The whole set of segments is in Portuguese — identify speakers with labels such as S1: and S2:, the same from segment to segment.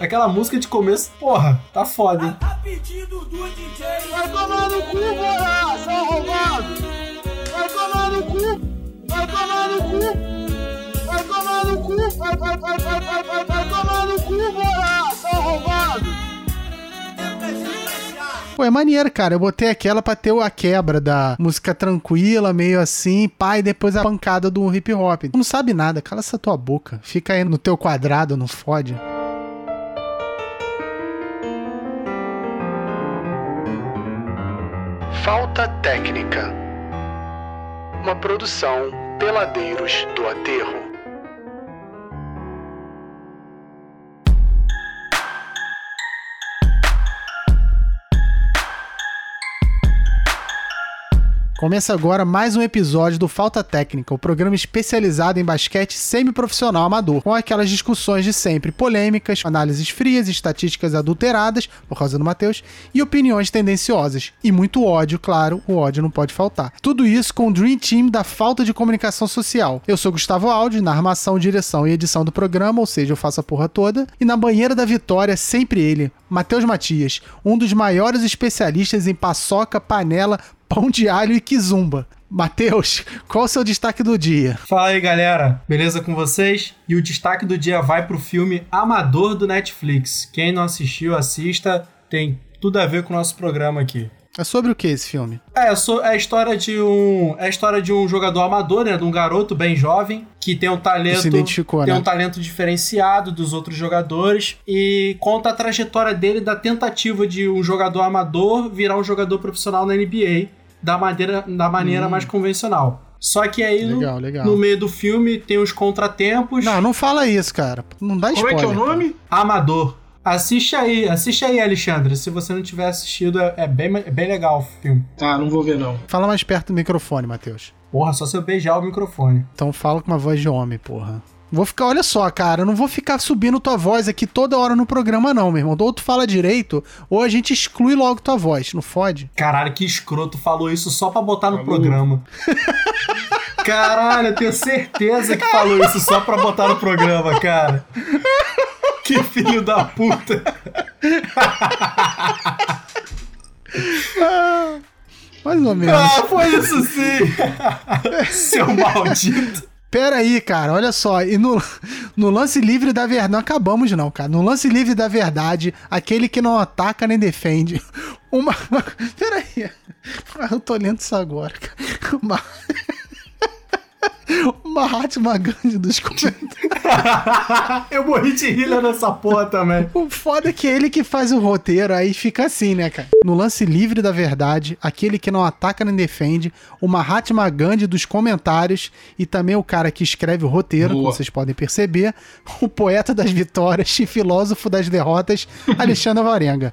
S1: Aquela música de começo, porra, tá foda, hein?
S2: A pedido do DJ. Vai tomar no cu, porra, seu arrombado. Vai tomar no cu. Vai tomar no cu. Vai tomar no cu. Vai, vai, vai, vai, vai, vai, vai tomar no cu, porra, seu arrombado.
S3: Pô, é maneiro, cara. Eu botei aquela pra ter a quebra da música tranquila, meio assim, pai, depois a pancada do hip hop. Tu não sabe nada, cala essa tua boca. Fica aí no teu quadrado, não fode. Falta técnica. Uma produção Peladeiros do Aterro. Começa agora mais um episódio do Falta Técnica, o programa especializado em basquete semiprofissional amador, com aquelas discussões de sempre polêmicas, análises frias, estatísticas adulteradas, por causa do Matheus, e opiniões tendenciosas. E muito ódio, claro, o ódio não pode faltar. Tudo isso com o Dream Team da falta de comunicação social. Eu sou Gustavo Aldi, na armação, direção e edição do programa, ou seja, eu faço a porra toda, e na banheira da vitória, sempre ele, Matheus Matias, um dos maiores especialistas em paçoca, panela, pão de alho e kizumba. Matheus, qual o seu destaque do dia?
S1: Fala aí, galera. Beleza com vocês? E o destaque do dia vai pro filme Amador do Netflix. Quem não assistiu, assista. Tem tudo a ver com o nosso programa aqui.
S3: É sobre o que esse filme?
S1: É, é a história de um, é a história de um jogador amador, né, de um garoto bem jovem que tem um talento,
S3: se identificou,
S1: tem
S3: né?
S1: um talento diferenciado dos outros jogadores e conta a trajetória dele da tentativa de um jogador amador virar um jogador profissional na NBA da maneira, da maneira
S3: Hum.
S1: mais convencional. Só que aí no-
S3: Legal, legal.
S1: no meio do filme tem os contratempos.
S3: Não, não fala isso, cara. Não dá
S4: Como é
S3: spoiler.
S4: que é o nome?
S1: Amador. Assiste aí, assiste aí, Alexandre. Se você não tiver assistido, é, é bem, é bem legal o filme.
S4: Tá, não vou ver não.
S3: Fala mais perto do microfone, Matheus.
S1: Porra, só se eu beijar o microfone.
S3: Então fala com uma voz de homem, porra. Vou ficar, olha só, cara, eu não vou ficar subindo tua voz aqui toda hora no programa, não, meu irmão. Ou tu fala direito, ou a gente exclui logo tua voz, não fode?
S1: Caralho, que escroto falou isso só pra botar no programa. Caralho, eu tenho certeza que falou isso só pra botar no programa, cara. Que filho da puta.
S3: Mais ou menos.
S1: Ah, foi isso sim. Seu maldito.
S3: Pera aí, cara, olha só. E no, no lance livre da verdade. Não acabamos, não, cara. No lance livre da verdade, aquele que não ataca nem defende. Uma. Pera aí. Eu tô lendo isso agora, cara. Uma. Uma Mahatma Gandhi dos comentários.
S1: Eu morri de rir nessa porra também.
S3: O foda é que é ele que faz o roteiro, aí fica assim, né, cara? No lance livre da verdade, aquele que não ataca nem defende, o Mahatma Gandhi dos comentários e também o cara que escreve o roteiro,
S4: Boa.
S3: como vocês podem perceber, o poeta das vitórias e filósofo das derrotas, Alexandre Varenga.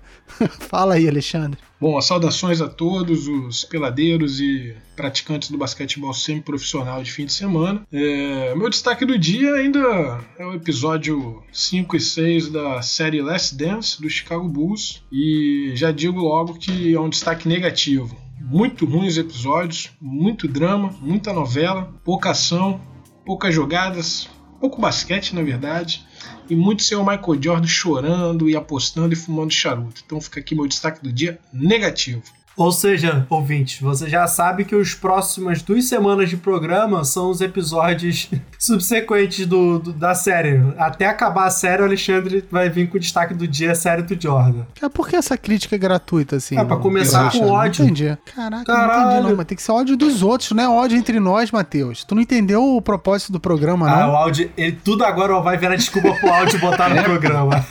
S3: Fala aí, Alexandre.
S4: Bom, saudações a todos os peladeiros e praticantes do basquetebol semi-profissional de fim de semana. É, meu destaque do dia ainda é o episódio 5 e 6 da série Last Dance do Chicago Bulls. E já digo logo que é um destaque negativo. Muito ruins os episódios, muito drama, muita novela, pouca ação, poucas jogadas, pouco basquete na verdade e muito seu Michael Jordan chorando e apostando e fumando charuto. Então fica aqui meu destaque do dia negativo.
S1: Ou seja, ouvintes, você já sabe que os próximas duas semanas de programa são os episódios subsequentes do, do- da série. Até acabar a série, o Alexandre vai vir com o destaque do dia, a série do Jordan.
S3: Ah, Por que essa crítica gratuita, assim?
S1: É, pra começar com
S3: Não
S1: ódio.
S3: entendi. Caraca, não
S1: Caralho.
S3: entendi não, mas tem que ser ódio dos outros, não é ódio entre nós, Matheus. Tu não entendeu o propósito do programa,
S1: Ah,
S3: não?
S1: o áudio, ele, tudo agora vai virar desculpa pro áudio botar no programa.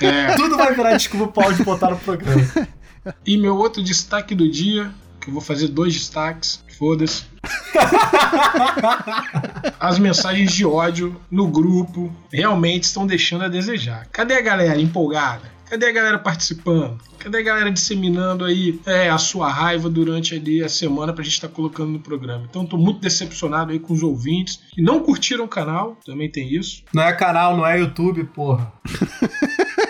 S4: É,
S1: tudo vai virar desculpa pro áudio botar no programa.
S4: E meu outro destaque do dia, que eu vou fazer dois destaques, foda-se. As mensagens de ódio no grupo realmente estão deixando a desejar. Cadê a galera empolgada? Cadê a galera participando? Cadê a galera disseminando aí é, a sua raiva durante ali a semana pra gente estar colocando no programa? Então tô muito decepcionado aí com os ouvintes que não curtiram o canal, também tem isso.
S1: Não é canal, não é YouTube, porra.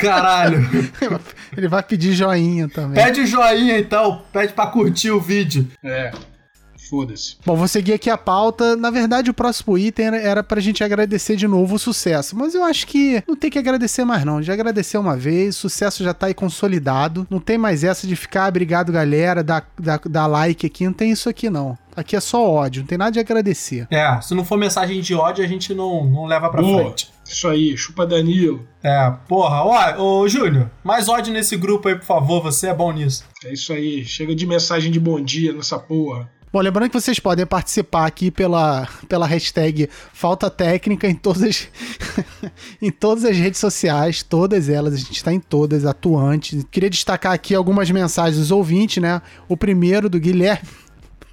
S1: Caralho.
S3: Ele vai pedir joinha também.
S1: Pede joinha então, pede pra curtir o vídeo.
S4: É. Foda-se.
S3: Bom, vou seguir aqui a pauta. Na verdade, o próximo item era, era pra gente agradecer de novo o sucesso. Mas eu acho que não tem que agradecer mais, não. Já agradeceu uma vez, o sucesso já tá aí consolidado. Não tem mais essa de ficar, obrigado, galera, dar, dar, dar like aqui. Não tem isso aqui, não. Aqui é só ódio, não tem nada de agradecer.
S1: É, se não for mensagem de ódio, a gente não, não leva pra
S4: Boa.
S1: frente.
S4: Isso aí, chupa Danilo.
S1: É, porra, ó, ô Júnior, mais ódio nesse grupo aí, por favor, você é bom nisso.
S4: É isso aí. Chega de mensagem de bom dia nessa porra.
S3: Bom, lembrando que vocês podem participar aqui pela, pela hashtag Falta Técnica em todas, as, em todas as redes sociais, todas elas, a gente está em todas, atuantes. Queria destacar aqui algumas mensagens dos ouvintes, né? O primeiro do Guilherme.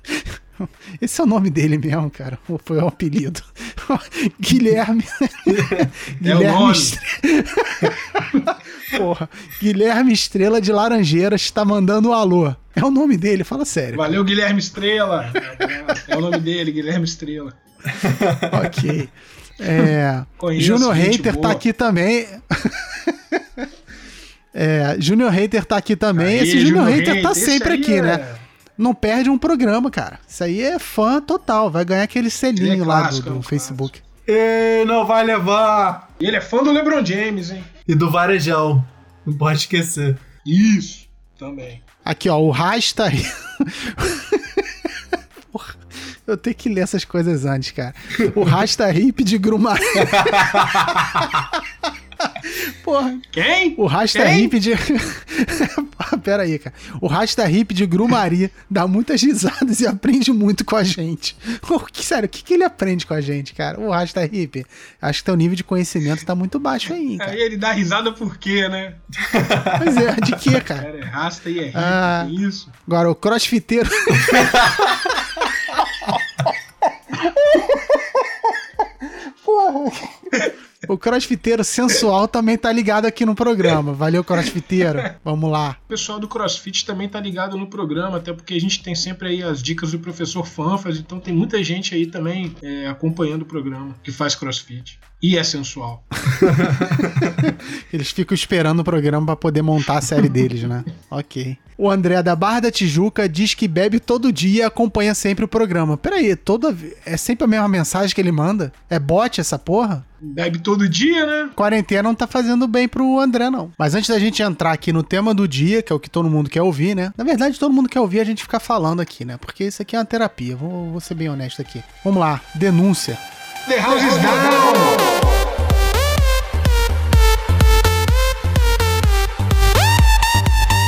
S3: Esse é o nome dele mesmo, cara. Ou foi o apelido? Guilherme.
S4: É o nome.
S3: Estre- Porra. Guilherme Estrela de Laranjeiras está mandando um alô. É o nome dele, fala sério.
S4: Valeu, Guilherme Estrela. É o nome dele, Guilherme Estrela.
S3: ok. É, Júnior
S4: gente
S3: Hater
S4: boa.
S3: tá aqui também. É, Júnior Hater tá aqui também.
S4: Aí,
S3: Esse Júnior Hater tá sempre aqui,
S4: é-
S3: né? Não perde um programa, cara. Isso aí é fã total. Vai ganhar aquele selinho
S4: é
S3: lá
S4: clássico,
S3: do,
S4: é
S3: do
S4: um
S3: Facebook.
S1: E não vai levar.
S4: Ele é fã do LeBron James, hein?
S1: E do Varejão. Não pode esquecer.
S4: Isso, também.
S3: Aqui, ó, o Rasta. Porra, eu tenho que ler essas coisas antes, cara. O Rasta Hip de Grumari. Porra,
S4: Quem?
S3: O Rasta
S4: Quem?
S3: Hip de. Pera aí, cara. O Rasta Hip de Grumari dá muitas risadas e aprende muito com a gente. O que, sério, o que, que ele aprende com a gente, cara? O Rasta Hip. Acho que teu nível de conhecimento tá muito baixo aí, cara.
S4: Aí ele dá risada por quê, né?
S3: Pois é, de quê, cara?
S4: Cara, é rasta e é rico,
S3: Ah.
S4: que isso.
S3: Agora, o crossfiteiro. Porra. O crossfiteiro sensual também tá ligado aqui no programa. Valeu, crossfiteiro. Vamos lá.
S4: O pessoal do CrossFit também tá ligado no programa, até porque a gente tem sempre aí as dicas do professor Fanfas, então tem muita gente aí também é, acompanhando o programa que faz CrossFit. E é sensual.
S3: Eles ficam esperando o programa pra poder montar a série deles, né? Ok. O André da Barra da Tijuca diz que bebe todo dia e acompanha sempre o programa. Peraí, toda é sempre a mesma mensagem que ele manda? É bot essa porra?
S4: Bebe todo dia, né?
S3: Quarentena não tá fazendo bem pro André, não. Mas antes da gente entrar aqui no tema do dia, que é o que todo mundo quer ouvir, né? Na verdade, todo mundo quer ouvir a gente ficar falando aqui, né? Porque isso aqui é uma terapia. Vou, vou ser bem honesto aqui. Vamos lá, denúncia.
S4: The House is Down!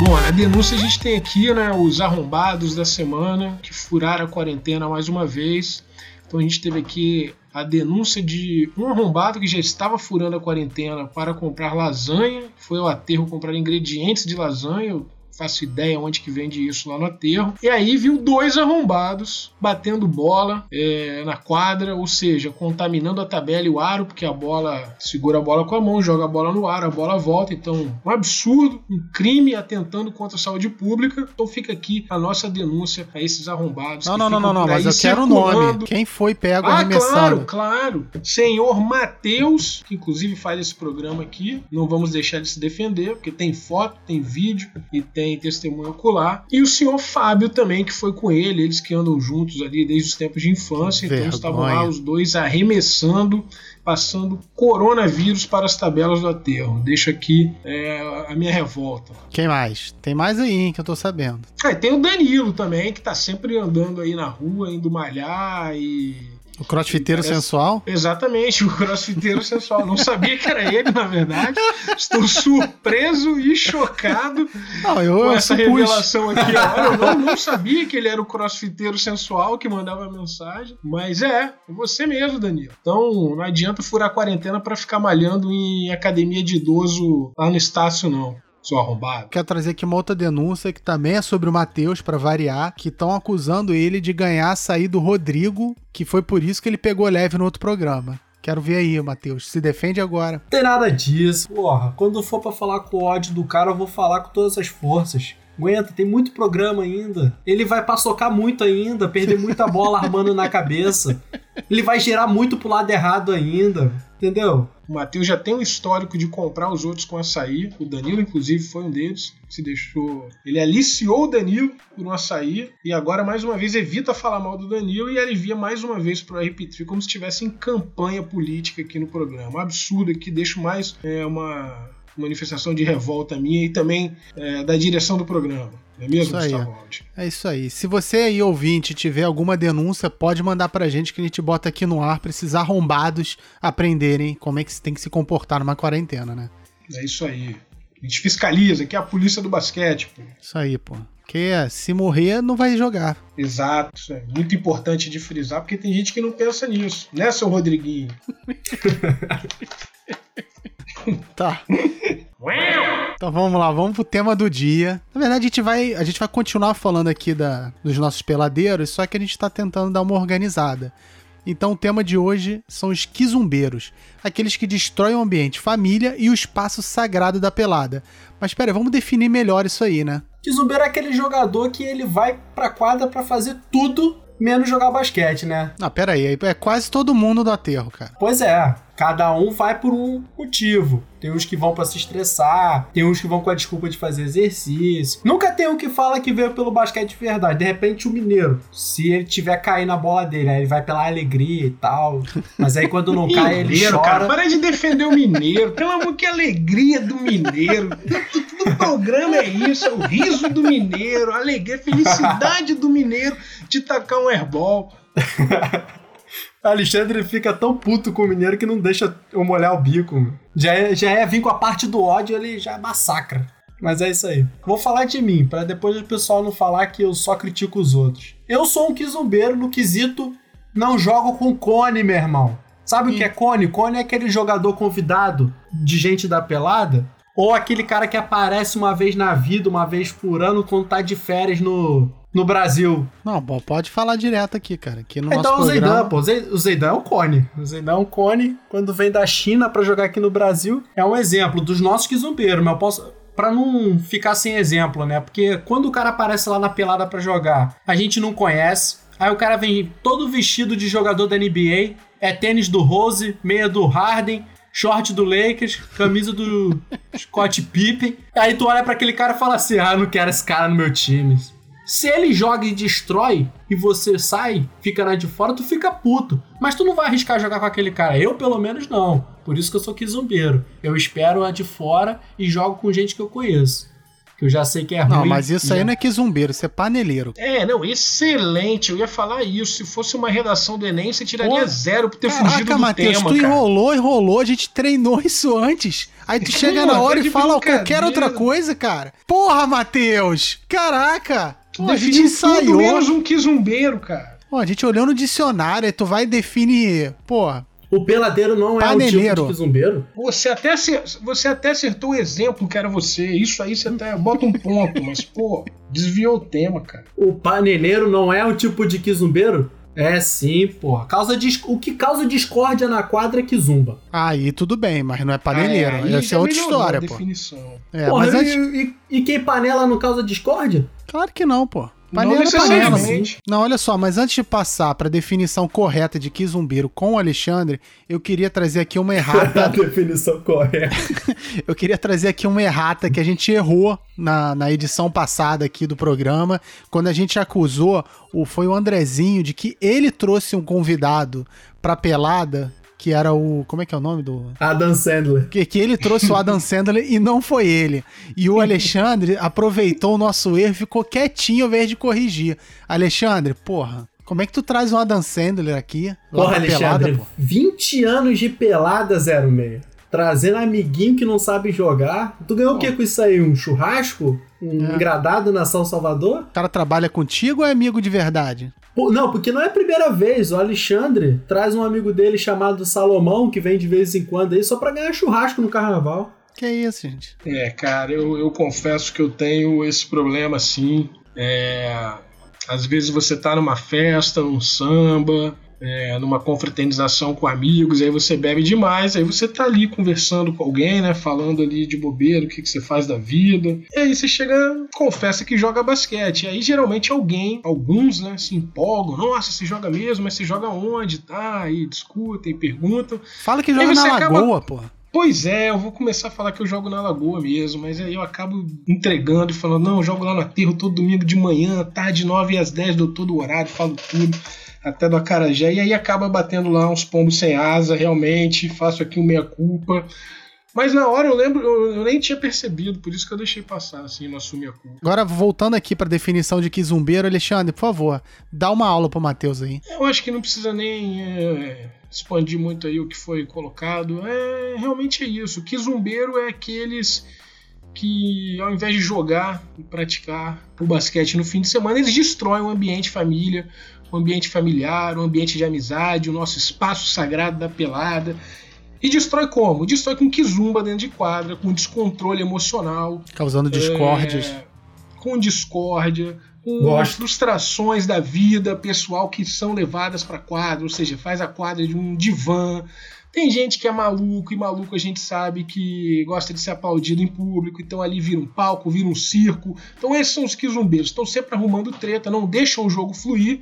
S4: Bom, a denúncia a gente tem aqui, né? Os arrombados da semana que furaram a quarentena mais uma vez. Então a gente teve aqui a denúncia de um arrombado que já estava furando a quarentena para comprar lasanha. Foi ao aterro comprar ingredientes de lasanha. Faço ideia onde que vende isso lá no aterro. E aí viu dois arrombados batendo bola é, na quadra, ou seja, contaminando a tabela e o aro, porque a bola segura a bola com a mão, joga a bola no ar, a bola volta. Então, um absurdo, um crime atentando contra a saúde pública. Então fica aqui a nossa denúncia a esses arrombados.
S3: Não, não, não, não, não, mas eu quero o nome. Quem foi pego
S4: Ah,
S3: arremessando?
S4: claro, claro. Senhor Matheus, que inclusive faz esse programa aqui. Não vamos deixar de se defender, porque tem foto, tem vídeo e tem testemunho ocular. E o senhor Fábio também, que foi com ele, eles que andam juntos ali desde os tempos de infância. Então estavam lá os dois arremessando, passando coronavírus para as tabelas do aterro. Deixa aqui é, a minha revolta.
S3: Quem mais? Tem mais aí, hein, que eu tô sabendo.
S4: Ah, e tem o Danilo também, que tá sempre andando aí na rua, indo malhar e
S3: O crossfiteiro
S4: Parece-
S3: sensual?
S4: Exatamente, o crossfiteiro sensual. Não sabia que era ele, na verdade. Estou surpreso e chocado
S3: Não, eu,
S4: com
S3: eu
S4: essa
S3: supus.
S4: revelação aqui. Olha, eu não, não sabia que ele era o crossfiteiro sensual que mandava a mensagem. Mas é, é você mesmo, Danilo. Então não adianta furar a quarentena para ficar malhando em academia de idoso lá no Estácio, não. Seu arrombado.
S3: Quero trazer aqui uma outra denúncia que também é sobre o Matheus, pra variar, que estão acusando ele de ganhar a sair do Rodrigo, que foi por isso que ele pegou leve no outro programa. Quero ver aí, Matheus. Se defende agora.
S1: Não tem nada disso. Porra, quando for pra falar com o ódio do cara, eu vou falar com todas as forças. Aguenta, tem muito programa ainda. Ele vai paçocar muito ainda, perder muita bola armando na cabeça. Ele vai girar muito pro lado errado ainda. Entendeu?
S4: O Matheus já tem um histórico de comprar os outros com açaí. O Danilo, inclusive, foi um deles. Se deixou. Ele aliciou o Danilo por um açaí. E agora, mais uma vez, evita falar mal do Danilo e alivia mais uma vez para repetir, como se estivesse em campanha política aqui no programa. Um absurdo aqui, deixo mais é, uma manifestação de revolta minha e também é, da direção do programa. Não é mesmo,
S3: Isso aí.
S4: Gustavo?
S3: É isso aí. Se você aí, ouvinte, tiver alguma denúncia, pode mandar pra gente que a gente bota aqui no ar pra esses arrombados aprenderem como é que se tem que se comportar numa quarentena, né?
S4: É isso aí. A gente fiscaliza, que é a polícia do basquete. Pô.
S3: Isso aí, pô. Porque se morrer, não vai jogar.
S4: Exato, isso é muito importante de frisar, porque tem gente que não pensa nisso, né, seu Rodriguinho?
S3: Tá. Então vamos lá, vamos pro tema do dia. Na verdade, a gente vai, a gente vai continuar falando aqui da, dos nossos peladeiros, só que a gente tá tentando dar uma organizada. Então o tema de hoje são os quizumbeiros, aqueles que destroem o ambiente família e o espaço sagrado da pelada. Mas pera, aí, vamos definir melhor isso aí, né?
S1: Kizumbeiro é aquele jogador que ele vai pra quadra pra fazer tudo menos jogar basquete, né?
S3: Ah, pera aí, é quase todo mundo do aterro, cara.
S1: Pois é, cada um vai por um motivo. Tem uns que vão pra se estressar, tem uns que vão com a desculpa de fazer exercício. Nunca tem um que fala que veio pelo basquete de verdade. De repente, o mineiro, se ele tiver cair na bola dele, aí ele vai pela alegria e tal. Mas aí quando não cai, ele
S4: Mineiro,
S1: chora.
S4: cara, para de defender o mineiro. Pelo amor que alegria do mineiro. Todo programa é isso, é o riso do mineiro, a alegria, a felicidade do mineiro de tacar um airball.
S1: Alexandre fica tão puto com o mineiro que não deixa eu molhar o bico. Já é, já é vir com a parte do ódio, ele já massacra. Mas é isso aí. Vou falar de mim, pra depois o pessoal não falar que eu só critico os outros. Eu sou um quizumbeiro no quesito não jogo com cone, meu irmão. Sabe o que é cone? Cone é aquele jogador convidado de gente da pelada. Ou aquele cara que aparece uma vez na vida, uma vez por ano, quando tá de férias no, no Brasil.
S3: Não, pode falar direto aqui, cara. Aqui no
S1: Então o Zeidan,
S3: programa.
S1: pô. O Zei- O Zeidan é um cone. O Zeidan é um cone. Quando vem da China pra jogar aqui no Brasil, é um exemplo dos nossos quizumbeiros. Mas eu posso. Pra não ficar sem exemplo, né? Porque quando o cara aparece lá na pelada pra jogar, a gente não conhece. Aí o cara vem todo vestido de jogador da NBA. É tênis do Rose, meia do Harden, short do Lakers, camisa do Scott Pippen. Aí tu olha pra aquele cara e fala assim: ah, eu não quero esse cara no meu time. Se ele joga e destrói e você sai, fica na de fora, tu fica puto. Mas tu não vai arriscar jogar com aquele cara. Eu, pelo menos, não. Por isso que eu sou quizumbeiro. Eu espero a de fora e jogo com gente que eu conheço. Que eu já sei que é ruim.
S3: Não, mas isso aí não é quizumbeiro, isso é paneleiro.
S4: É, não, excelente. Eu ia falar isso. Se fosse uma redação do Enem, você tiraria
S3: Pô,
S4: zero por ter fugido
S3: Caraca,
S4: do
S3: Matheus,
S4: tema,
S3: tu
S4: cara.
S3: enrolou, enrolou, a gente treinou isso antes. Aí tu chega
S4: Pô,
S3: na hora
S4: de
S3: e fala qualquer outra coisa, cara. Porra, Matheus! Caraca! Pô, a gente ensaiou.
S4: menos um quizumbeiro, cara.
S3: Pô, a gente olhou no dicionário, aí tu vai definir. Pô,
S1: O peladeiro não é o
S3: Paneleiro.
S1: tipo de quizumbeiro.
S4: Você até, acer- você até acertou o exemplo que era você. Isso aí você até bota um ponto, mas, pô, desviou o tema, cara.
S1: O paneleiro não é o tipo de quizumbeiro? É sim, porra. Causa dis- O que causa discórdia na quadra é quizumba.
S3: aí tudo bem, mas não é paneleiro.
S4: É, aí
S3: Essa é outra história, pô.
S4: definição.
S3: É,
S1: porra,
S3: mas
S1: e,
S3: antes...
S1: e- e quem panela não causa discórdia?
S3: Claro que não, pô.
S4: Não
S3: Panela é panela.
S4: necessariamente.
S3: Não, olha só, mas antes de passar pra definição correta de quizumbeiro com o Alexandre, eu queria trazer aqui uma errata
S1: a definição correta.
S3: Eu queria trazer aqui uma errata que a gente errou na, na edição passada aqui do programa, quando a gente acusou, o, foi o Andrezinho, de que ele trouxe um convidado pra pelada, que era o. Como é que é o nome do.
S1: Adam Sandler.
S3: Que, que ele trouxe o Adam Sandler e não foi ele. E o Alexandre aproveitou o nosso erro e ficou quietinho ao invés de corrigir. Alexandre, porra. Como é que tu traz o Adam Sandler aqui?
S1: Porra,
S3: pra pelada,
S1: Alexandre,
S3: pô?
S1: 20 anos de pelada 06. Trazendo amiguinho que não sabe jogar. Tu ganhou o que com isso aí? Um churrasco? Um
S3: É.
S1: engradado na São Salvador?
S3: O cara trabalha contigo ou é amigo de verdade?
S1: Pô, não, porque não é a primeira vez. O Alexandre traz um amigo dele chamado Salomão, que vem de vez em quando aí, só pra ganhar churrasco no carnaval.
S3: Que isso, gente?
S4: É, cara, eu, eu confesso que eu tenho esse problema assim. É, às vezes você tá numa festa, num samba, é, numa confraternização com amigos, aí você bebe demais, aí você tá ali conversando com alguém, né? Falando ali de bobeira, o que, que você faz da vida. E aí você chega, confessa que joga basquete. E aí geralmente alguém, alguns, né, se empolgam. Nossa, você joga mesmo, mas você joga onde? Tá, aí discutem, perguntam.
S3: Fala que joga na
S4: acaba...
S3: lagoa, porra.
S4: Pois é, eu vou começar a falar que eu jogo na Lagoa mesmo, mas aí eu acabo entregando e falando, não, eu jogo lá no aterro todo domingo de manhã, tarde 9 às 10, dou todo o horário, falo tudo até do Acarajé, e aí acaba batendo lá uns pombos sem asa, realmente, faço aqui o meia-culpa. Mas na hora eu lembro, eu, nem tinha percebido, por isso que eu deixei passar, assim, não assumi a culpa.
S3: Agora, voltando aqui pra definição de quizumbeiro, Alexandre, por favor, dá uma aula pro Matheus aí.
S4: Eu acho que não precisa nem é, expandir muito aí o que foi colocado. É, realmente é isso. Quizumbeiro é aqueles que, ao invés de jogar e praticar o basquete no fim de semana, eles destroem o ambiente família, o ambiente familiar, o ambiente de amizade, o nosso espaço sagrado da pelada. E destrói como? Destrói com kizumba dentro de quadra, com descontrole emocional.
S3: Causando discórdias. É,
S4: com discórdia, com Gosto. frustrações da vida pessoal que são levadas para quadra, ou seja, faz a quadra de um divã. Tem gente que é maluco, e maluco a gente sabe que gosta de ser aplaudido em público, então ali vira um palco, vira um circo. Então esses são os quizumbeiros, estão sempre arrumando treta, não deixam o jogo fluir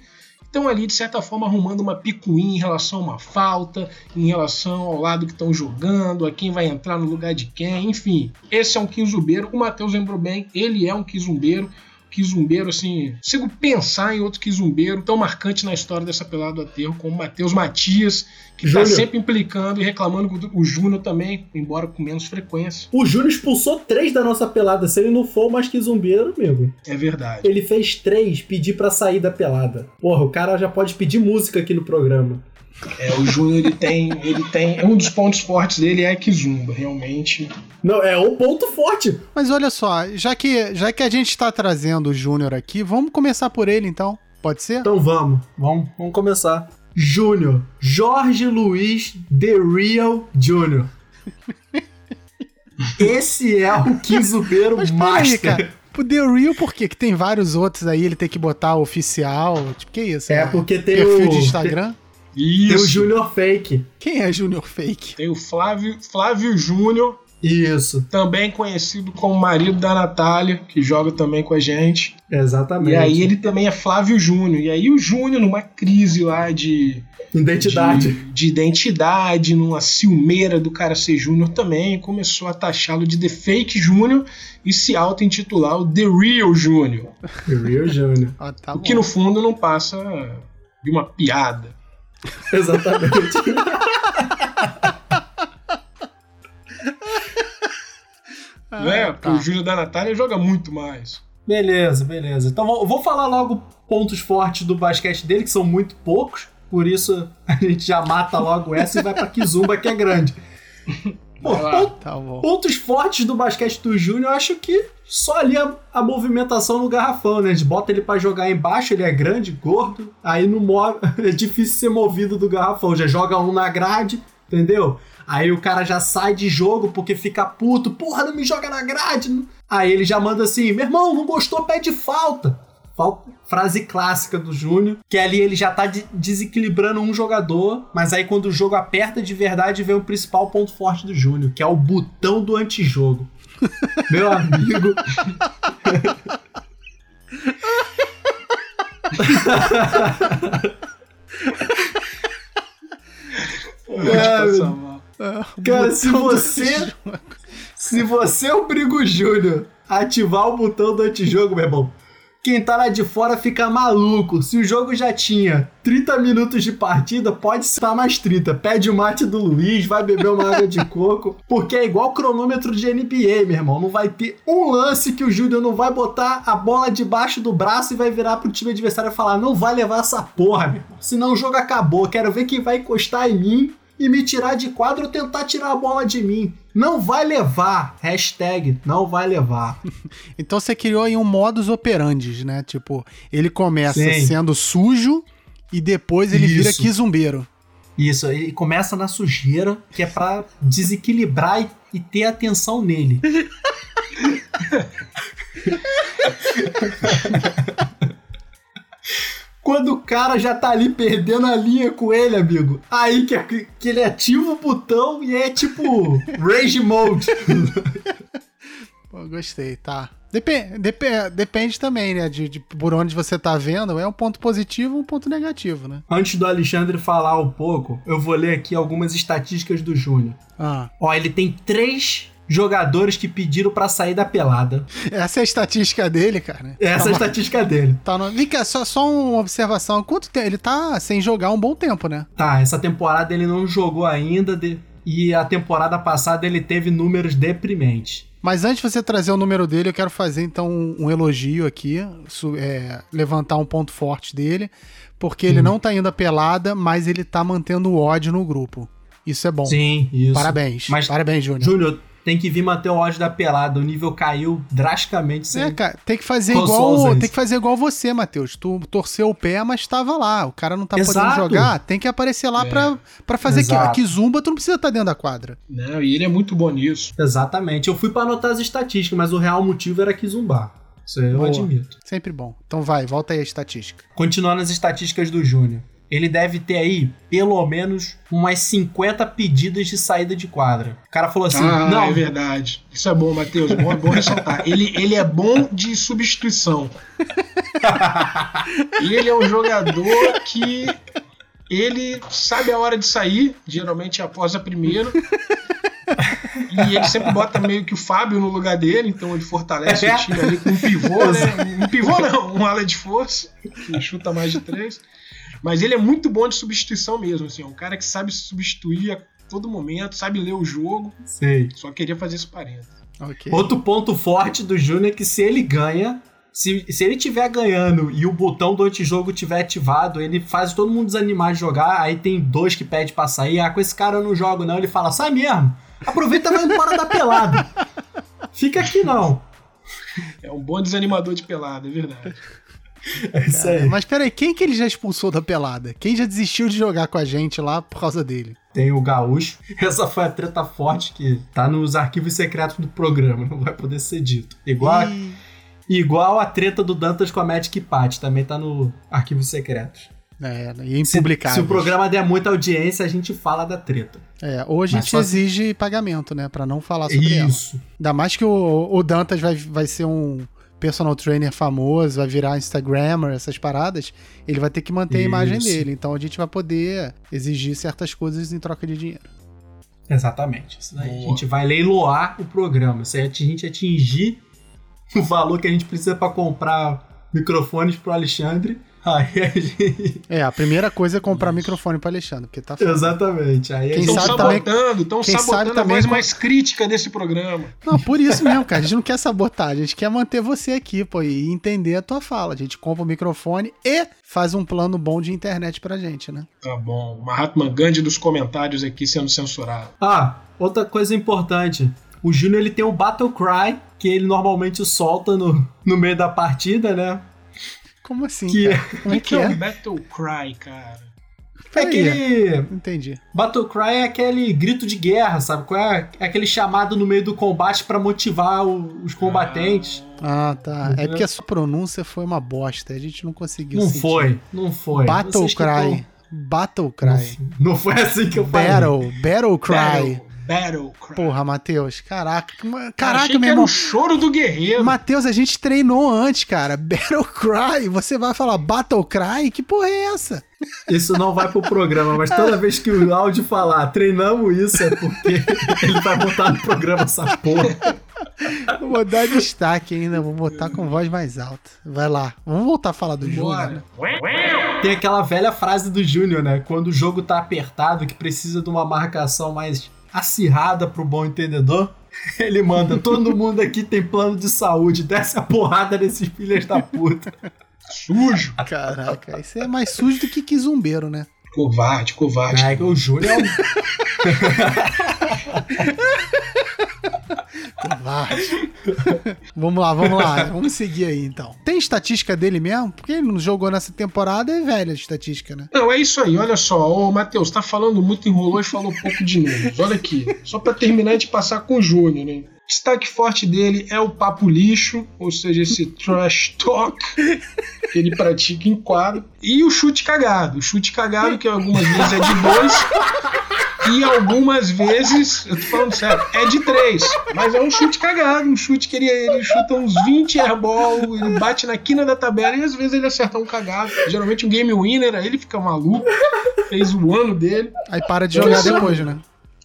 S4: estão ali, de certa forma, arrumando uma picuinha em relação a uma falta, em relação ao lado que estão jogando, a quem vai entrar no lugar de quem, enfim. Esse é um quinzumbeiro. O Matheus lembrou bem, ele é um quinzumbeiro quizumbeiro, assim, consigo pensar em outro quizumbeiro tão marcante na história dessa pelada do aterro como Matheus Matias, que está sempre implicando e reclamando com o Júnior também, embora com menos frequência.
S1: O Júnior expulsou três da nossa pelada, se ele não for mais quizumbeiro, amigo.
S4: É verdade.
S1: Ele fez três pedir para sair da pelada. Porra, o cara já pode pedir música aqui no programa.
S4: É, o Júnior ele tem, ele tem. Um dos pontos fortes dele é a Kizumba, realmente.
S1: Não, é o ponto forte.
S3: Mas olha só, já que, já que a gente está trazendo o Júnior aqui, vamos começar por ele então. Pode ser?
S1: Então vamos, vamos, vamos começar. Júnior, Jorge Luiz The Real Júnior. Esse é o Kizubeiro Master. Aí,
S3: O The Real, por quê? Que tem vários outros aí, ele tem que botar oficial. Tipo, que isso?
S1: É, né? porque tem
S3: Perfil
S1: o...
S3: de Instagram?
S1: Isso. Tem o Júnior Fake.
S3: Quem é Júnior Fake?
S4: Tem o Flávio, Flávio Júnior.
S1: Isso.
S4: Também conhecido como marido da Natália, que joga também com a gente.
S1: Exatamente.
S4: E aí ele também é Flávio Júnior. E aí o Júnior, numa crise lá de.
S1: Identidade.
S4: De, de, identidade, numa ciumeira do cara ser Júnior também, começou a taxá-lo de The Fake Júnior e se auto-intitular o The Real Júnior.
S1: The Real Júnior.
S3: ah, tá
S4: o que no fundo não passa de uma piada.
S1: Exatamente.
S4: Não é? Porque tá. o Júnior da Natália joga muito mais.
S1: Beleza, beleza. Então vou falar logo pontos fortes do basquete dele, que são muito poucos. Por isso a gente já mata logo essa e vai pra Kizumba, que é grande. Pô, tá pontos fortes do basquete do Júnior, eu acho que só ali a, a, movimentação no garrafão, né? A gente bota ele para jogar embaixo, ele é grande, gordo, aí não move, é difícil ser movido do garrafão. Já joga um na grade, entendeu? Aí o cara já sai de jogo porque fica puto, porra, não me joga na grade. Aí ele já manda assim: meu irmão, não gostou, pede falta. falta frase clássica do Júnior, que ali ele já tá de desequilibrando um jogador, mas aí quando o jogo aperta de verdade vem o principal ponto forte do Júnior, que é o botão do antijogo. Meu amigo. cara, cara se você. Se você obriga o Júnior a ativar o botão do antijogo, meu irmão, quem tá lá de fora fica maluco. Se o jogo já tinha 30 minutos de partida, pode estar mais 30. Pede o mate do Luiz, vai beber uma água de coco. Porque é igual cronômetro de NBA, meu irmão. Não vai ter um lance que o Júnior não vai botar a bola debaixo do braço e vai virar pro time adversário e falar: não vai levar essa porra, meu irmão. Senão o jogo acabou. Quero ver quem vai encostar em mim e me tirar de quadro ou tentar tirar a bola de mim. Não vai levar. Hashtag não vai levar.
S3: então você criou aí um modus operandi, né? Tipo, ele começa Sim. sendo sujo e depois ele Isso. vira quizumbeiro.
S1: Isso, ele começa na sujeira, que é para desequilibrar e, e ter atenção nele. Quando o cara já tá ali perdendo a linha com ele, amigo, aí que, que ele ativa o botão e é tipo Rage Mode.
S3: Pô, gostei, tá. Depende, depende, depende também, né? De, de por onde você tá vendo. É um ponto positivo ou um ponto negativo, né?
S1: Antes do Alexandre falar um pouco, eu vou ler aqui algumas estatísticas do Júnior.
S3: Ah.
S1: Ó, ele tem três jogadores que pediram pra sair da pelada.
S3: Essa é a estatística dele, cara.
S1: Essa é a estatística dele.
S3: Tá no... Vem cá, só, só uma observação. Quanto tempo? Ele tá sem jogar um bom tempo, né?
S1: Tá, essa temporada ele não jogou ainda de- e a temporada passada ele teve números deprimentes.
S3: Mas antes de você trazer o número dele, eu quero fazer então um, elogio aqui, é, levantar um ponto forte dele, porque ele não tá indo a pelada, mas ele tá mantendo o ódio no grupo. Isso é bom.
S1: Sim, isso.
S3: Parabéns.
S1: Mas-
S3: Parabéns, Júnior.
S1: Júnior, tem que vir manter o ódio da pelada. O nível caiu drasticamente. Sem...
S3: É, cara, tem que fazer igual, tem que fazer igual você, Matheus. Tu torceu o pé, mas tava lá. O cara não tá podendo
S1: Exato.
S3: jogar, tem que aparecer lá
S4: É.
S3: pra, pra fazer que, que zumba, tu não precisa estar dentro da quadra.
S4: Não, e ele é muito bom nisso.
S1: Exatamente. Eu fui pra anotar as estatísticas, mas o real motivo era que zumbar. Isso eu
S3: Boa.
S1: admito.
S3: Sempre bom. Então vai, volta aí a estatística.
S1: Continuando as estatísticas do Júnior. Ele deve ter aí, pelo menos, umas 50 pedidas de saída de quadra. O cara falou assim:
S4: ah,
S1: não,
S4: é verdade. Isso é bom, Matheus. Bom, bom ressaltar. Ele, ele é bom de substituição. Ele é um jogador que ele sabe a hora de sair, geralmente após a primeira. E ele sempre bota meio que o Fábio no lugar dele, então ele fortalece o time ali com um pivô, né? Um pivô não, um ala de força, que chuta mais de três. Mas ele é muito bom de substituição mesmo, assim, é um cara que sabe se substituir a todo momento, sabe ler o jogo.
S1: sei.
S4: Só queria fazer esse parênteses.
S3: Ok.
S1: Outro ponto forte do Júnior é que se ele ganha, se, se ele tiver ganhando e o botão do antijogo tiver ativado, ele faz todo mundo desanimar de jogar. Aí tem dois que pede pra sair. Ah, com esse cara eu não jogo, não. Ele fala, sai mesmo. Aproveita e vai embora da pelada. Fica aqui não.
S4: É um bom desanimador de pelada, é verdade.
S1: É isso aí.
S3: mas peraí, quem que ele já expulsou da pelada? Quem já desistiu de jogar com a gente lá por causa dele?
S1: Tem o Gaúcho. Essa foi a treta forte que tá nos arquivos secretos do programa. Não vai poder ser dito. Igual,
S3: Ih,
S1: igual a treta do Dantas com a Magic Pat. Também tá no arquivos secretos.
S3: É, e
S1: Se,
S3: impublicável.
S1: se o programa der muita audiência, a gente fala da treta.
S3: É, hoje a gente
S1: só-
S3: exige pagamento, né? Pra não falar sobre ela.
S1: Isso.
S3: Ainda mais que o, o Dantas vai, vai ser um personal trainer famoso, vai virar Instagrammer, essas paradas. Ele vai ter que manter a imagem
S1: Isso.
S3: dele. Então a gente vai poder exigir certas coisas em troca de dinheiro.
S1: Exatamente. Isso. A gente vai leiloar o programa. Se a gente atingir o valor que a gente precisa pra comprar microfones pro Alexandre, aí a gente.
S3: É, a primeira coisa é comprar microfone pro Alexandre, porque tá foda.
S1: Exatamente. Aí a
S3: Quem.
S4: Estão
S3: sabe também-
S4: sabotando, estão
S3: quem sabe
S4: sabotando a
S3: também
S4: voz
S3: com-
S4: mais crítica desse programa.
S3: Não, por isso mesmo, cara. A gente não quer sabotar, a gente quer manter você aqui, pô, e entender a tua fala. A gente compra o microfone e faz um plano bom de internet pra gente, né?
S4: Tá bom. O Mahatma Gandhi dos comentários aqui sendo censurado.
S1: Ah, outra coisa importante. O Júnior ele tem o Battle Cry, que ele normalmente solta no, no meio da partida, né?
S3: Como assim,
S1: Que-
S3: cara? Como é
S4: O
S3: que
S4: é
S3: é?
S4: um Battle Cry, cara?
S1: É aquele.
S3: Entendi.
S1: Battle Cry é aquele grito de guerra, sabe? É? É aquele chamado no meio do combate pra motivar o- os combatentes.
S3: Ah, tá. É porque a sua pronúncia foi uma bosta. A gente não conseguiu
S1: não
S3: sentir.
S1: foi, não foi.
S3: Battle
S1: Vocês que
S3: Cry. Battle Cry.
S1: Não foi assim que eu falei.
S3: Battle. Battle Cry.
S4: Battle, Battle Cry.
S3: Porra, Matheus. Caraca. Caraca,
S4: achei
S3: meu
S4: que era o choro do guerreiro.
S3: Matheus, a gente treinou antes, cara. Battle Cry. Você vai falar Battle Cry? Que porra é essa?
S1: Isso não vai pro programa, mas toda vez que o áudio falar treinamos isso é porque ele vai botar no programa essa porra.
S3: Vou dar destaque ainda. Vou botar com voz mais alta. Vai lá. Vamos voltar a falar do Júnior. né?
S1: Tem aquela velha frase do Júnior, né? Quando o jogo tá apertado, que precisa de uma marcação mais acirrada pro bom entendedor, ele manda: todo mundo aqui tem plano de saúde, desce a porrada nesses filhos da puta.
S4: Sujo.
S3: Caraca, isso é mais sujo do que quizumbeiro, né?
S4: Covarde, covarde.
S1: É que o Júnior é um.
S3: vamos lá, vamos lá. Vamos seguir aí então. Tem estatística dele mesmo? Porque ele não jogou nessa temporada, é velha a estatística, né?
S4: Não, é isso aí, olha só. Ô, Matheus, tá falando muito, enrolou e falou pouco de números. Olha aqui. Só pra terminar de passar com o Júnior, né? Destaque forte dele é o papo lixo, ou seja, esse trash talk que ele pratica em quadro. E o chute cagado. O chute cagado, que algumas vezes é de dois. E algumas vezes, eu tô falando sério, é de três. Mas é um chute cagado, um chute que ele, ele chuta uns 20 airball, ele bate na quina da tabela e às vezes ele acerta um cagado. Geralmente um game winner, aí ele fica maluco, fez o ano dele.
S3: Aí para de jogar depois, né?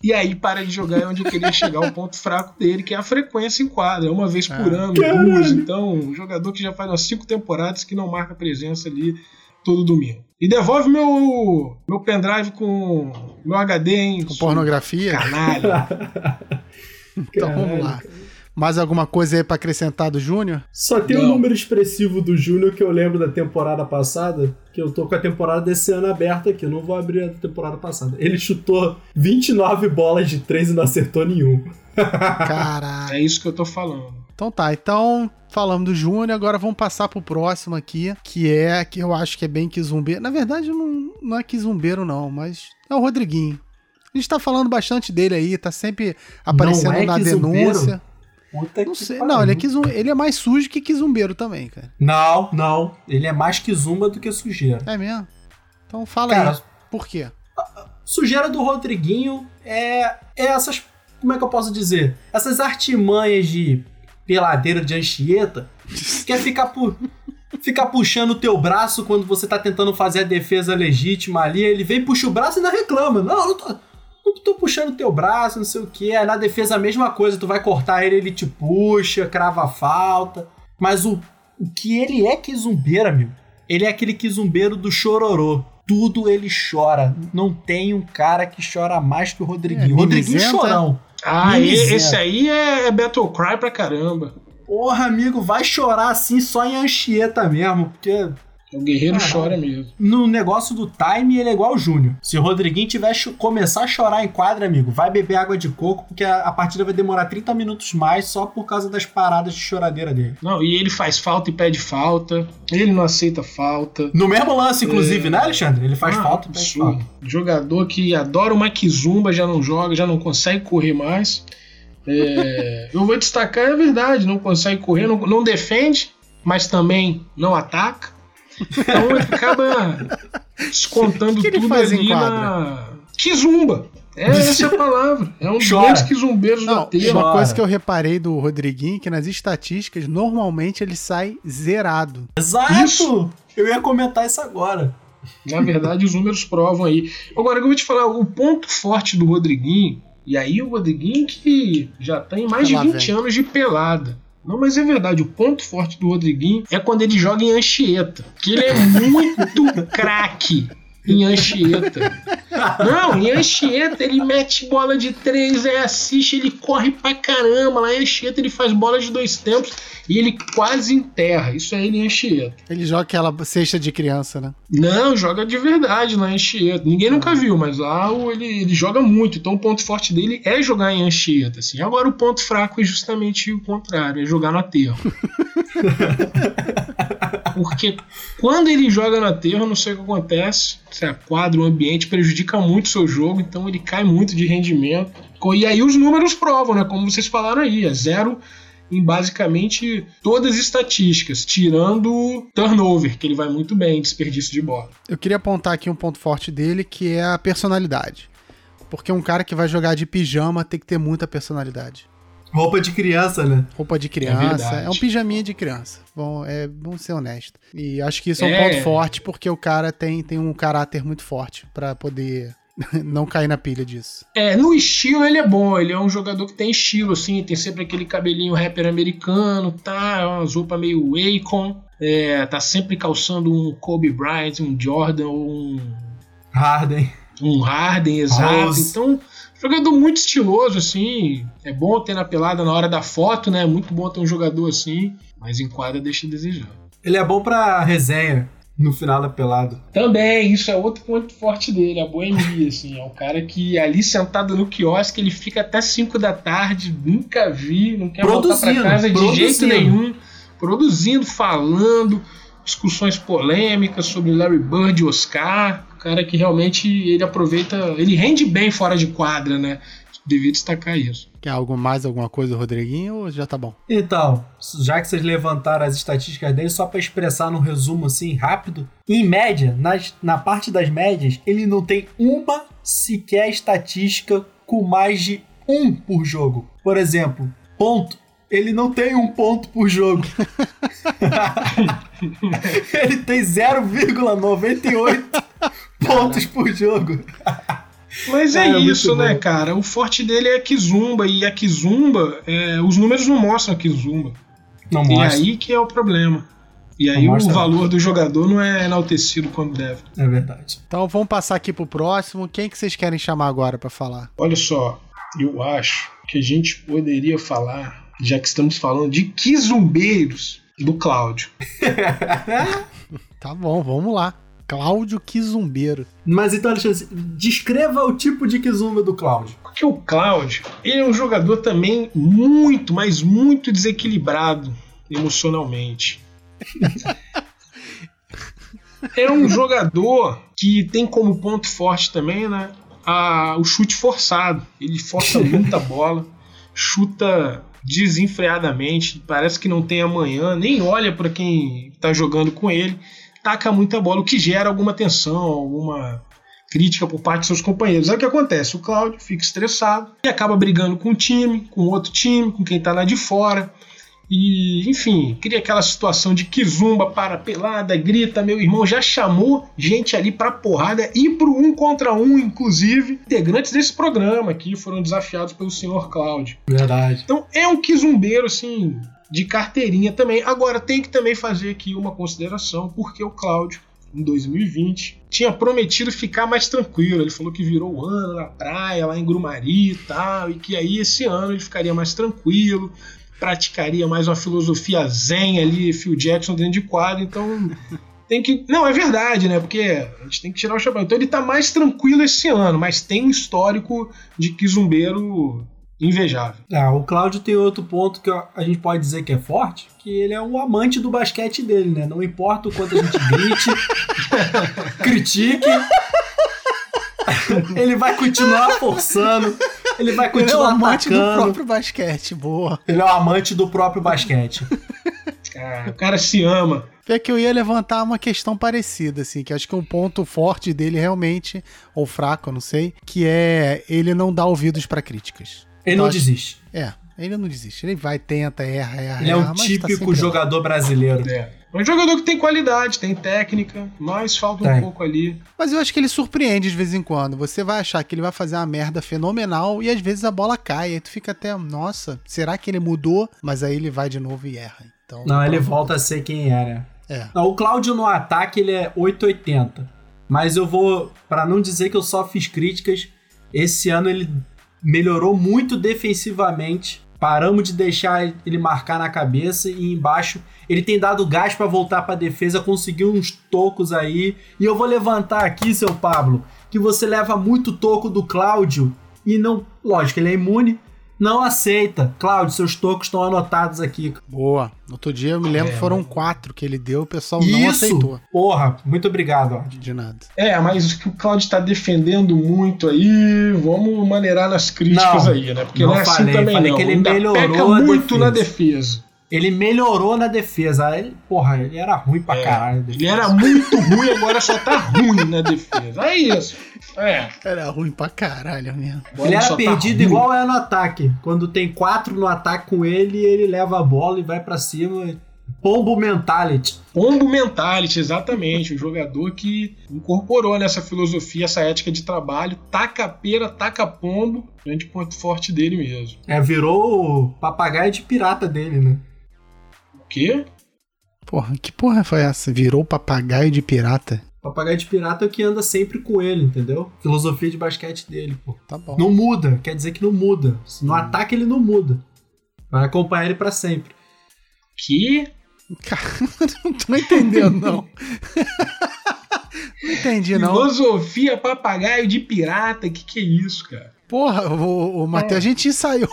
S4: E aí para de jogar é onde eu queria chegar o ponto fraco dele, que é a frequência em quadra. É uma vez por ano, duas. Então, um jogador que já faz umas cinco temporadas que não marca presença ali todo domingo. E devolve meu, meu pendrive com meu HD, hein?
S3: Com pornografia?
S4: Canalha.
S3: então vamos lá. Mais alguma coisa aí pra acrescentar do Júnior?
S1: Só tem
S4: Não.
S1: um número expressivo do Júnior que eu lembro da temporada passada, que eu tô com a temporada desse ano aberta aqui, eu não vou abrir a temporada passada. Ele chutou 29 bolas de 3 e não acertou nenhum.
S3: Caralho.
S4: É isso que eu tô falando.
S3: Então tá, então falamos do Júnior, agora vamos passar pro próximo aqui, que é, que eu acho que é bem Kizumbeiro. Na verdade, não, não é Kizumbeiro não, mas é o Rodriguinho. A gente tá falando bastante dele aí, tá sempre aparecendo
S1: é
S3: na denúncia.
S1: Puta
S3: Não
S1: que
S3: sei, não, ele é, ele é mais sujo que Kizumbeiro também, cara.
S1: Não, não. Ele é mais que zumba do que sujeira.
S3: É mesmo? Então fala
S1: Cara,
S3: aí, por quê?
S1: sujeira do Rodriguinho é, é essas. Como é que eu posso dizer? Essas artimanhas de peladeiro de Anchieta. Quer ficar pu Ficar puxando o teu braço quando você tá tentando fazer a defesa legítima ali, ele vem, puxa o braço e ainda reclama. Não, não tô, não tô puxando o teu braço, não sei o que. Aí na defesa a mesma coisa, tu vai cortar ele, ele te puxa, crava a falta. Mas o, o que ele é quizumbeiro, amigo, ele é aquele quizumbeiro do chororô. Tudo ele chora. Não tem um cara que chora mais que o Rodriguinho.
S3: É,
S1: o Rodriguinho
S3: mimizento,
S1: chorão.
S4: Ah, e- esse aí é, é Battle Cry pra caramba.
S1: Porra, amigo, vai chorar assim só em Anchieta mesmo, porque
S4: O guerreiro chora mesmo.
S1: no negócio do time ele é igual o Júnior. Se o Rodriguinho tiver começar a chorar em quadra, amigo, vai beber água de coco, porque a, a partida vai demorar 30 minutos mais só por causa das paradas de choradeira dele.
S4: Não, e ele faz falta e pede falta. Ele não aceita falta.
S1: No mesmo lance, inclusive, né, Alexandre? Ele faz
S4: Ah,
S1: falta e pede
S4: absurdo.
S1: falta.
S4: Jogador que adora uma kizumba, já não joga, já não consegue correr mais. É, eu vou destacar, é verdade, não consegue correr, não, não defende, mas também não ataca. Então ele acaba descontando
S3: O que ele
S4: tudo
S3: faz em
S4: ali na. Kizumba! É essa a palavra. É um dos
S1: Chora.
S4: grandes quizumbeiros da
S3: Não,
S4: terra.
S3: uma coisa que eu reparei do Rodriguinho, é que nas estatísticas, normalmente ele sai zerado.
S1: Exato!
S4: Isso.
S1: Eu ia comentar isso agora.
S4: Na verdade, os números provam aí. Agora, eu vou te falar, o ponto forte do Rodriguinho, e aí o Rodriguinho que já tem mais de
S3: Lá
S4: 20
S3: vem.
S4: anos de pelada. Não, mas é verdade, o ponto forte do Rodriguinho é quando ele joga em Anchieta. Que ele é muito craque em Anchieta. Não, em Anchieta ele mete bola de três, aí assiste, ele corre pra caramba. Lá em Anchieta ele faz bola de dois tempos e ele quase enterra. Isso é ele em Anchieta.
S3: Ele joga aquela cesta de criança, né?
S4: Não, joga de verdade lá em Anchieta. Ninguém nunca viu, mas lá ele, ele joga muito. Então o ponto forte dele é jogar em Anchieta. Assim. Agora o ponto fraco é justamente o contrário, é jogar no aterro. Porque quando ele joga no aterro, eu não sei o que acontece. Se a quadra, o ambiente prejudica muito o seu jogo, então ele cai muito de rendimento. E aí os números provam, né? Como vocês falaram aí, é zero em basicamente todas as estatísticas, tirando turnover, que ele vai muito bem, desperdício de bola.
S3: Eu queria apontar aqui um ponto forte dele, que é a personalidade. Porque um cara que vai jogar de pijama tem que ter muita personalidade.
S1: Roupa de criança, né?
S3: Roupa de criança,
S4: verdade.
S3: é, um pijaminha de criança. Bom, é, vamos ser honesto. E acho que isso é um
S4: É.
S3: ponto forte, porque o cara tem, tem um caráter muito forte pra poder não cair na pilha disso.
S4: É, no estilo ele é bom, ele é um jogador que tem estilo, assim, tem sempre aquele cabelinho rapper americano, tá? Umas roupas meio Akon, é, tá sempre calçando um Kobe Bryant, um Jordan, um,
S1: Harden.
S4: um Harden, exato.
S1: Rose.
S4: Então, jogador muito estiloso, assim, é bom ter na pelada na hora da foto, né? Muito bom ter um jogador assim, mas em quadra deixa a desejar.
S1: Ele é bom pra resenha no final da pelada.
S4: Também, isso é outro ponto forte dele, a boemia, assim. É um cara que ali sentado no quiosque, ele fica até 5 da tarde, nunca vi, não quer voltar pra
S1: Produzindo,
S4: casa de
S1: produzindo.
S4: jeito nenhum. Produzindo, falando, discussões polêmicas sobre Larry Bird e Oscar. Cara que realmente ele aproveita, ele rende bem fora de quadra, né? Devia destacar isso.
S3: Quer algo mais, alguma coisa do Rodriguinho ou já tá bom?
S1: Então, já que vocês levantaram as estatísticas dele, só pra expressar no resumo assim, rápido, em média, nas, na parte das médias, ele não tem uma sequer estatística com mais de um por jogo. Por exemplo, ponto. Ele não tem um ponto por jogo. ele tem 0,98 pontos por jogo.
S4: Mas é,
S1: É,
S4: isso, né,
S1: bom.
S4: cara? O forte dele é a Kizumba, e a Kizumba, é, os números não mostram a Kizumba.
S1: Não
S4: E
S1: mostra.
S4: aí que é o problema. E aí
S1: Não
S4: o
S1: mostra.
S4: valor do jogador não é enaltecido quando deve.
S1: É verdade.
S3: Então vamos passar aqui pro próximo. Quem que vocês querem chamar agora pra falar?
S4: Olha só, eu acho que a gente poderia falar, já que estamos falando de quizumbeiros, do Cláudio.
S3: Tá bom, vamos lá. Cláudio Quizumbeiro.
S1: Mas então, Alexandre, descreva o tipo de Kizumba do Cláudio.
S4: Porque o Cláudio, ele é um jogador também muito, mas muito desequilibrado emocionalmente. é um jogador que tem como ponto forte também, né? a- o chute forçado. Ele força muita bola, chuta desenfreadamente, parece que não tem amanhã, nem olha para quem tá jogando com ele, taca muita bola, o que gera alguma tensão, alguma crítica por parte de seus companheiros. É o que acontece, o Cláudio fica estressado e acaba brigando com o time, com outro time, com quem tá lá de fora. E, enfim, cria aquela situação de que zumba, para pelada, grita, meu irmão já chamou gente ali pra porrada e pro um contra um, inclusive. Integrantes desse programa aqui foram desafiados pelo senhor Cláudio.
S1: Verdade.
S4: Então é um quizumbeiro, assim, de carteirinha também. Agora tem que também fazer aqui uma consideração, porque o Cláudio, em 2020, tinha prometido ficar mais tranquilo. Ele falou que virou o ano na praia, lá em Grumari e tal, e que aí esse ano ele ficaria mais tranquilo, praticaria mais uma filosofia zen ali, Phil Jackson dentro de quadro, então. Tem que. Não, é verdade, né? Porque a gente tem que tirar o chapéu. Então ele tá mais tranquilo esse ano, mas tem um histórico de quizumbeiro invejável.
S1: Ah, o Cláudio tem outro ponto que a gente pode dizer que é forte, que ele é um amante do basquete dele, né? Não importa o quanto a gente grite, critique, ele vai continuar forçando, ele vai
S3: Ele é o
S1: continuar
S3: amante do
S1: atacando.
S3: próprio basquete. Boa.
S1: Ele é o amante do próprio basquete.
S4: Cara, o cara se ama.
S3: É que eu ia levantar uma questão parecida, assim, que acho que um ponto forte dele realmente, ou fraco, eu não sei, que é ele não dá ouvidos pra críticas.
S1: Ele
S3: Então,
S1: não
S3: acho-
S1: desiste.
S3: É, ele não desiste. Ele vai, tenta, erra, erra.
S1: Ele é um
S3: tá
S1: típico
S3: lá.
S1: jogador brasileiro.
S4: É. É um jogador que tem qualidade, tem técnica, mas falta um
S1: Tem.
S4: pouco ali.
S3: Mas eu acho que ele surpreende de vez em quando. Você vai achar que ele vai fazer uma merda fenomenal e às vezes a bola cai. Aí tu fica até, nossa, será que ele mudou? Mas aí ele vai de novo e erra. Então,
S1: Não, ele volta a ser quem era.
S3: É.
S1: Não, o Cláudio no ataque ele é 880. Mas eu vou, Pra não dizer que eu só fiz críticas, esse ano ele melhorou muito defensivamente. Paramos de deixar ele marcar na cabeça e embaixo ele tem dado gás pra voltar pra defesa, conseguiu uns tocos aí. E eu vou levantar aqui, seu Pablo, que você leva muito toco do Cláudio e não, lógico, ele é imune, não aceita. Cláudio, seus tocos estão anotados aqui.
S3: Boa. No outro dia eu me lembro
S4: É,
S3: que foram quatro que ele deu, o pessoal não
S1: Isso!
S3: aceitou.
S1: Porra, muito obrigado, ó.
S3: De nada.
S4: É, mas o que o Claudio tá defendendo muito aí, vamos maneirar nas críticas
S1: Não,
S4: aí, né? Porque
S1: não
S4: não, é assim
S1: falei,
S4: também
S1: falei
S4: não.
S1: que ele
S4: Ainda
S1: melhorou
S4: peca muito
S1: defesa.
S4: na defesa.
S1: Ele melhorou na defesa. Ele, porra, ele era ruim pra
S4: É,
S1: caralho.
S4: Ele era muito ruim, agora só tá ruim na defesa. É isso. É.
S3: Era ruim pra caralho mesmo.
S4: agora
S1: Ele era
S4: tá
S1: perdido
S4: ruim.
S1: igual é no ataque. Quando tem quatro no ataque com ele, ele leva a bola e vai pra cima. Pombo mentality.
S4: Pombo mentality, exatamente. Um jogador que incorporou nessa filosofia, essa ética de trabalho. Taca pera, taca pombo. Grande ponto forte dele mesmo.
S1: É, virou o papagaio de pirata dele, né?
S4: O quê?
S3: Porra, que porra foi essa? Virou papagaio de pirata?
S1: Papagaio de pirata é o que anda sempre com ele, entendeu? Filosofia de basquete dele, pô.
S3: Tá bom.
S1: Não muda, quer dizer que não muda. Se No ataque ele não muda. Vai acompanhar ele pra sempre.
S4: Que?
S3: Cara, não tô entendendo, não. não entendi, não.
S4: Filosofia papagaio de pirata. Que que é isso, cara?
S3: Porra, o, o Matheus, a gente ensaiou.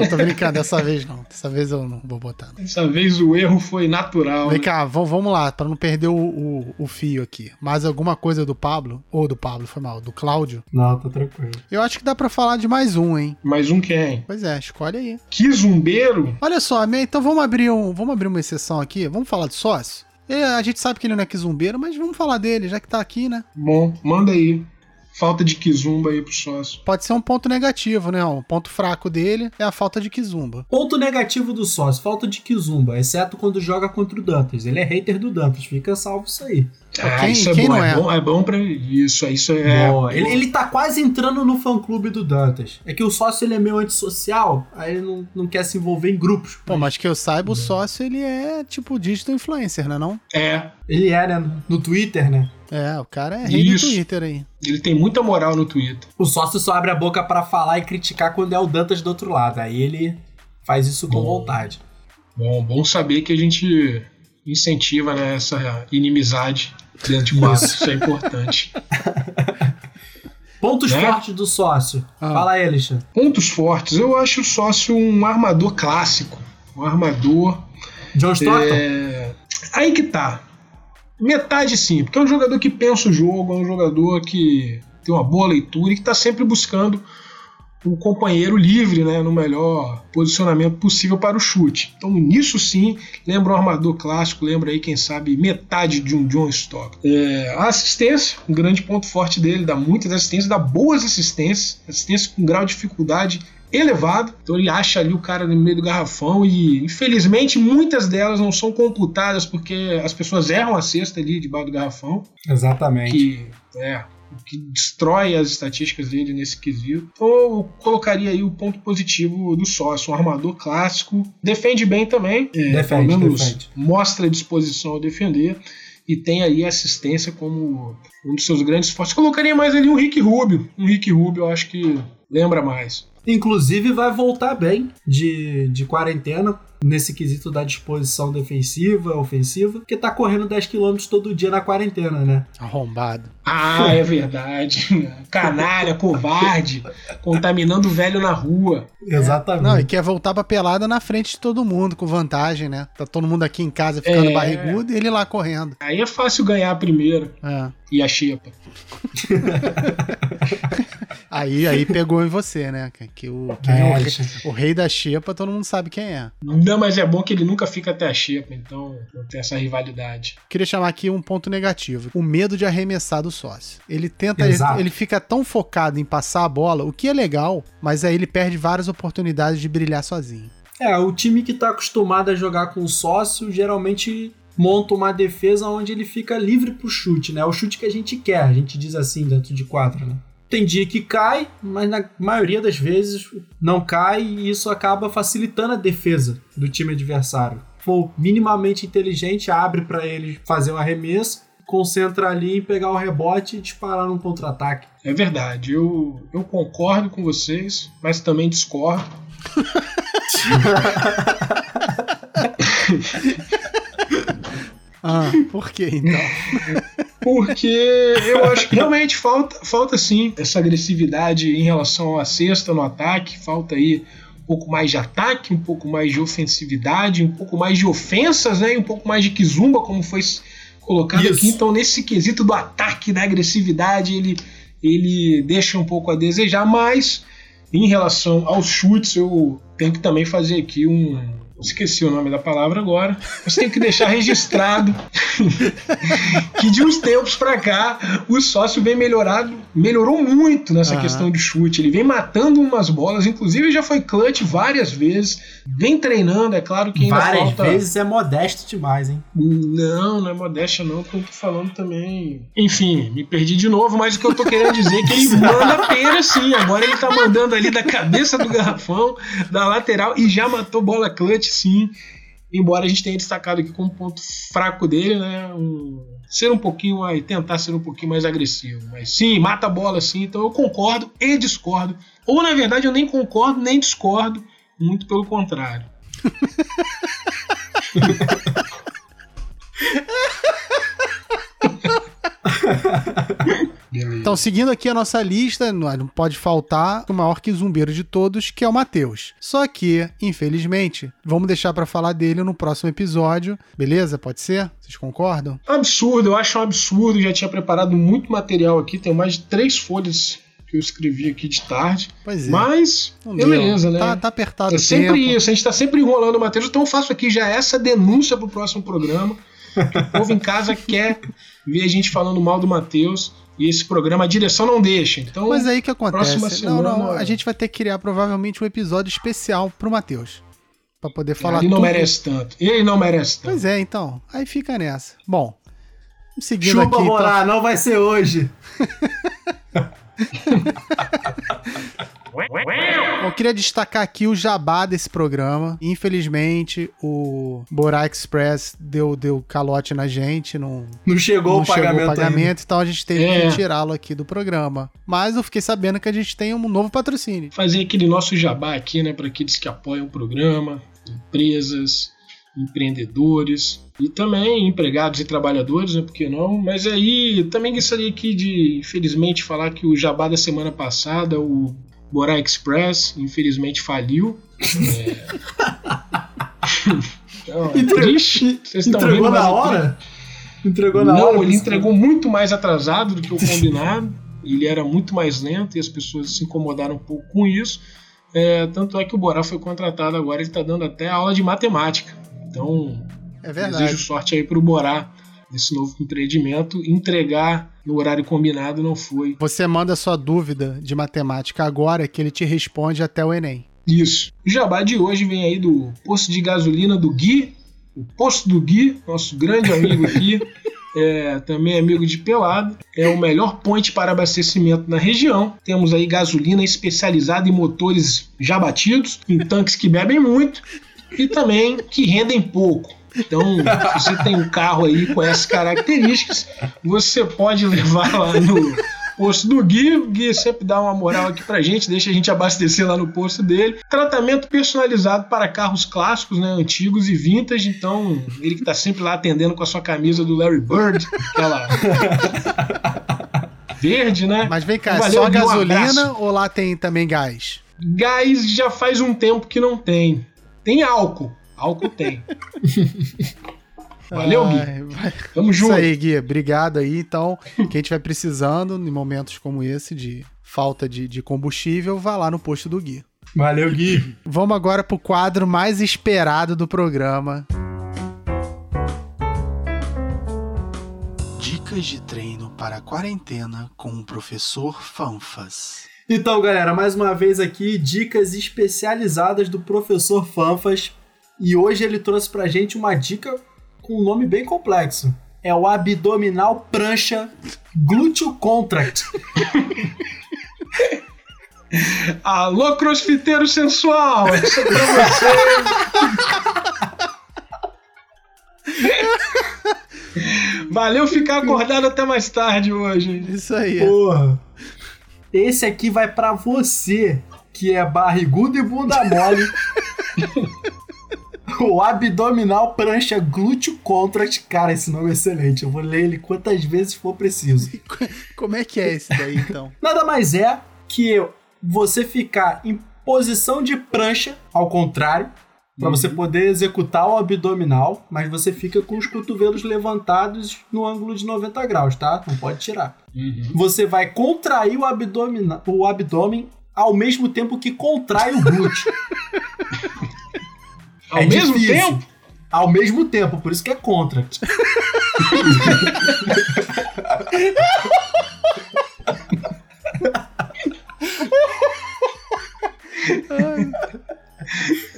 S3: Não, tô brincando dessa vez não. Dessa vez eu não vou botar. não.
S4: Dessa vez o erro foi natural.
S3: Vem
S4: né?
S3: cá, vamos lá, pra não perder o, o, o fio aqui. Mais alguma coisa do Pablo? Ou do Pablo, foi mal, do Cláudio?
S1: Não, tá tranquilo.
S3: Eu acho que dá pra falar de mais um, hein?
S4: Mais um quem?
S3: Pois é, escolhe aí.
S4: Que zumbeiro?
S3: Olha só, minha- então vamos abrir, um, vamos abrir uma exceção aqui. Vamos falar de sócio? Ele- a gente sabe que ele não é quizumbeiro, mas vamos falar dele, já que tá aqui, né?
S4: Bom, manda aí. Falta de kizumba aí pro sócio.
S3: Pode ser um ponto negativo, né? Um ponto fraco dele é a falta de kizumba.
S1: Ponto negativo do sócio, falta de Kizumba, exceto quando joga contra o Dantas. Ele é hater do Dantas, fica salvo isso aí.
S4: Ah,
S3: quem-
S4: isso é
S3: quem
S4: bom,
S3: não
S4: é?
S3: é?
S4: bom. É bom pra isso. Isso é.
S1: Boa. Ele, ele tá quase entrando no fã-clube do Dantas. É que o sócio ele é meio antissocial, aí ele não, não quer se envolver em grupos.
S3: Pô, mas que eu saiba, o sócio, ele é tipo digital influencer, né não?
S4: É.
S1: Ele é, né, no Twitter, né?
S3: É, o cara é rei do
S4: Isso.
S3: Twitter aí.
S4: Ele tem muita moral no Twitter.
S1: O sócio só abre a boca pra falar e criticar quando é o Dantas do outro lado. Aí ele faz isso com
S4: Bom.
S1: vontade.
S4: Bom, bom saber que a gente incentiva né, essa inimizade dentro de quadro. Isso é importante.
S1: Pontos
S4: Né?
S1: fortes do sócio.
S3: Ah.
S1: Fala aí, Alexandre.
S4: Pontos fortes. Eu acho o sócio um armador clássico. Um armador.
S1: John Stockton?
S4: É... Aí que tá. Metade sim, porque é um jogador que pensa o jogo, é um jogador que tem uma boa leitura e que está sempre buscando o companheiro livre, né, no melhor posicionamento possível para o chute. Então, nisso sim, lembra um armador clássico, lembra aí, quem sabe, metade de um John Stock. É, a assistência, um grande ponto forte dele, dá muitas assistências, dá boas assistências, assistência com grau de dificuldade elevado. Então ele acha ali o cara no meio do garrafão e, infelizmente, muitas delas não são computadas porque as pessoas erram a cesta ali debaixo do garrafão
S1: Exatamente.
S4: que é que destrói as estatísticas dele nesse quesito. Eu colocaria aí o ponto positivo do sócio, um armador clássico, defende bem também, é,
S1: Defende,
S4: pelo menos
S1: defende.
S4: mostra disposição ao defender e tem aí assistência como um dos seus grandes fortes. Colocaria mais ali um Rick Rubio, um Rick Rubio eu acho que lembra mais.
S1: Inclusive vai voltar bem de, de quarentena nesse quesito da disposição defensiva, ofensiva, porque tá correndo 10 km todo dia na quarentena, né?
S3: Arrombado.
S4: Ah, é verdade. Canalha, covarde, contaminando o velho na rua.
S1: Exatamente.
S3: Não, e quer voltar pra pelada na frente de todo mundo, com vantagem, né? Tá todo mundo aqui em casa ficando
S4: É.
S3: barrigudo e ele lá correndo.
S4: Aí é fácil ganhar a primeira
S3: É.
S4: e a xepa.
S3: Aí, aí pegou em você, né? Que, que o, quem é,
S1: É,
S3: o, o rei da xepa, todo mundo sabe quem é.
S4: Não, mas é bom que ele nunca fica até a xepa, então não tem essa rivalidade.
S3: Queria chamar aqui um ponto negativo: o medo de arremessar do sócio. Ele tenta, ele, ele fica tão focado em passar a bola, o que é legal, mas aí ele perde várias oportunidades de brilhar sozinho.
S1: É, o time que tá acostumado a jogar com sócio geralmente monta uma defesa onde ele fica livre pro chute, né? O chute que a gente quer, a gente diz assim dentro de quadra, né? Tem dia que cai, mas na maioria das vezes não cai e isso acaba facilitando a defesa do time adversário. For minimamente inteligente, abre para ele fazer um arremesso, concentra ali em pegar o rebote e disparar num contra-ataque.
S4: É verdade, eu, eu concordo com vocês, mas também discordo.
S3: Ah, por que então?
S4: Porque eu acho que realmente falta, falta sim essa agressividade em relação à cesta no ataque, falta aí um pouco mais de ataque, um pouco mais de ofensividade, um pouco mais de ofensas, né? E um pouco mais de kizumba, como foi colocado
S1: Isso.
S4: aqui. Então, nesse quesito do ataque, da agressividade, ele, ele deixa um pouco a desejar, mas em relação aos chutes, eu tenho que também fazer aqui um. Esqueci o nome da palavra agora, mas tenho que deixar registrado que de uns tempos pra cá o sócio vem melhorado, melhorou muito nessa
S3: Aham.
S4: questão de chute. Ele vem matando umas bolas, inclusive já foi clutch várias vezes, vem treinando, é claro que ainda
S1: Várias
S4: falta.
S1: vezes é modesto demais, hein?
S4: Não, não é modéstia não, porque eu tô falando também. Enfim, me perdi de novo, mas o que eu tô querendo dizer é que ele manda pera sim. Agora ele tá mandando ali da cabeça do garrafão, da lateral, e já matou bola clutch sim. Embora a gente tenha destacado aqui como ponto fraco dele, né? Um- ser um pouquinho mais. tentar ser um pouquinho mais agressivo. Mas sim, mata a bola sim. Então eu concordo e discordo. Ou na verdade eu nem concordo nem discordo. Muito pelo contrário. Beleza.
S3: Então, seguindo aqui a nossa lista, não pode faltar o maior que zumbeiro de todos, que é o Matheus. Só que, infelizmente, vamos deixar pra falar dele no próximo episódio, beleza? Pode ser? Vocês concordam?
S4: Absurdo, eu acho um absurdo. Já tinha preparado muito material aqui, tenho mais de três folhas que eu escrevi aqui de tarde.
S3: Pois é.
S4: Mas,
S3: Não
S4: beleza,
S3: deu.
S4: né?
S3: Tá, tá apertado
S4: É sempre
S3: tempo.
S4: isso, a gente tá sempre enrolando o Matheus, então eu faço aqui já essa denúncia pro próximo programa. que o povo em casa quer ver a gente falando mal do Matheus e esse programa a direção não deixa. Então,
S3: Mas aí que acontece?
S4: próxima
S3: Não, não,
S4: semana-
S3: a gente vai ter que criar provavelmente um episódio especial pro Matheus. Pra poder falar
S4: ele não
S3: tudo.
S4: merece tanto. Ele não merece tanto.
S3: Pois é, então. Aí fica nessa. Bom, seguindo
S1: Chupa,
S3: aqui. então.
S1: Morá, não vai ser hoje.
S3: Eu queria destacar aqui o jabá desse programa. Infelizmente, o Borá Express deu, deu calote na gente, não,
S1: Não chegou
S3: não
S1: o pagamento,
S3: chegou o pagamento, então a gente teve
S4: É.
S3: que tirá-lo aqui do programa. Mas eu fiquei sabendo que a gente tem um novo patrocínio.
S4: Fazer aquele nosso jabá aqui, né, para aqueles que apoiam o programa, empresas, empreendedores e também empregados e trabalhadores, né, por que não? Mas aí também gostaria aqui de, infelizmente, falar que o jabá da semana passada, o Borá Express, infelizmente faliu. É... então, é
S1: Entre-
S4: triste. Vocês estão
S1: Entregou
S4: rindo,
S1: na hora? Entregou na
S4: não,
S1: hora?
S4: ele entregou muito mais atrasado do que o combinado. ele era muito mais lento e as pessoas se incomodaram um pouco com isso. É, tanto é que o Borá foi contratado agora, ele está dando até aula de matemática. Então,
S3: É
S4: desejo sorte aí para o Borá nesse novo empreendimento. Entregar no horário combinado não foi
S3: Você manda sua dúvida de matemática agora que ele te responde até o Enem.
S4: Isso. O jabá de hoje vem aí do posto de gasolina do Gui, o posto do Gui, nosso grande amigo aqui, é, também amigo de Pelado. É o melhor ponte para abastecimento na região. Temos aí gasolina especializada em motores já batidos, em tanques que bebem muito e também que rendem pouco. Então, se você tem um carro aí com essas características, você pode levar lá no posto do Gui. O Gui sempre dá uma moral aqui pra gente, deixa a gente abastecer lá no posto dele. Tratamento personalizado para carros clássicos, né, antigos e vintage. Então, ele que tá sempre lá atendendo com a sua camisa do Larry Bird, aquela verde, né?
S3: Mas vem cá, é
S4: Valeu,
S3: só
S4: um
S3: gasolina
S4: abraço.
S3: ou lá tem também gás?
S4: Gás já faz um tempo que não tem. Tem álcool. Álcool tem. Valeu, Gui.
S3: Ai, vai-
S4: Tamo
S3: Isso
S4: junto.
S3: aí, Gui. Obrigado aí. Então, quem estiver precisando em momentos como esse de falta de, de combustível, vá lá no posto do Gui.
S1: Valeu, Gui.
S3: Vamos agora pro quadro mais esperado do programa. Dicas de treino para a quarentena com o professor Fanfas.
S1: Então, galera, mais uma vez aqui, dicas especializadas do professor Fanfas. E hoje ele trouxe pra gente uma dica com um nome bem complexo. É o abdominal prancha glúteo contract.
S4: Alô, crossfiteiro sensual! Isso é pra você! Valeu ficar acordado até mais tarde hoje.
S3: Isso aí.
S1: Porra. Esse aqui vai pra você, que é barrigudo e bunda mole. o abdominal prancha glúteo contract. Cara, esse nome é excelente. Eu vou ler ele quantas vezes for preciso.
S3: Como é que é esse daí, então?
S1: Nada mais é que você ficar em posição de prancha, ao contrário, para você poder executar o abdominal, mas você fica com os cotovelos levantados no ângulo de 90 graus, tá? Não pode tirar. Você vai contrair o, abdomina, o abdômen ao mesmo tempo que contrai o glúteo.
S4: Ao
S1: É
S4: mesmo
S1: difícil.
S4: tempo?
S1: Ao mesmo tempo, por isso que é contra.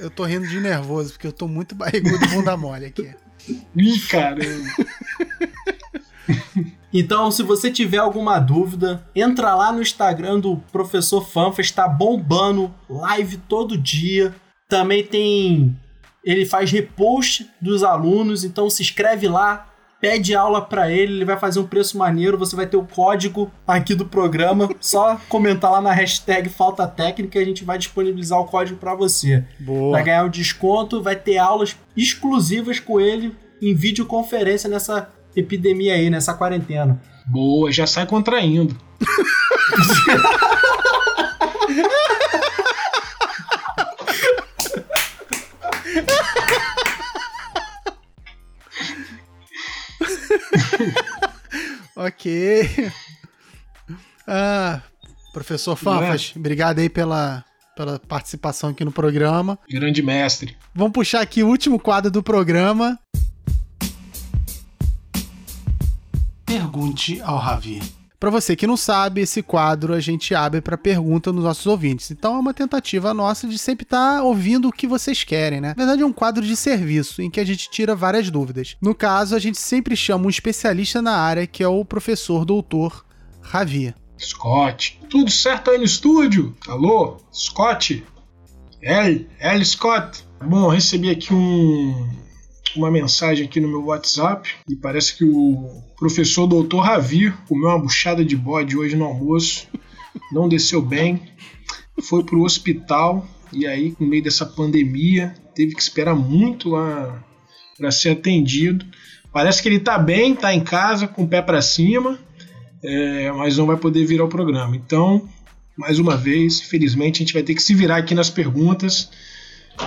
S3: Eu tô rindo de nervoso, porque eu tô muito barrigudo bunda mole aqui.
S4: Ih, caramba.
S1: Então, se você tiver alguma dúvida, entra lá no Instagram do Professor Fanfa, está bombando live todo dia. Também tem. Ele faz repost dos alunos, então se inscreve lá, pede aula para ele, ele vai fazer um preço maneiro. Você vai ter o código aqui do programa. Só comentar lá na hashtag Falta Técnica e a gente vai disponibilizar o código para você.
S3: Boa.
S1: Vai ganhar um desconto, vai ter aulas exclusivas com ele em videoconferência nessa epidemia aí, nessa quarentena.
S4: Boa, já sai contraindo.
S3: ok. Ah, professor Fanfas, obrigado aí pela, pela participação aqui no programa.
S4: Grande mestre.
S3: Vamos puxar aqui o último quadro do programa. Pergunte ao Ravi. Para você que não sabe, esse quadro a gente abre para pergunta nos nossos ouvintes. Então é uma tentativa nossa de sempre estar tá ouvindo o que vocês querem, né? Na verdade é um quadro de serviço em que a gente tira várias dúvidas. No caso, a gente sempre chama um especialista na área, que é o professor doutor Ravi.
S4: Scott, tudo certo aí no estúdio? Alô, Scott? L, L Scott. Bom, recebi aqui um uma mensagem aqui no meu WhatsApp e parece que o professor doutor Ravi comeu uma buchada de bode hoje no almoço, não desceu bem, foi pro hospital e aí, no meio dessa pandemia, teve que esperar muito lá para ser atendido. Parece que ele tá bem, tá em casa, com o pé para cima, é, mas não vai poder vir ao programa. Então, mais uma vez, felizmente, a gente vai ter que se virar aqui nas perguntas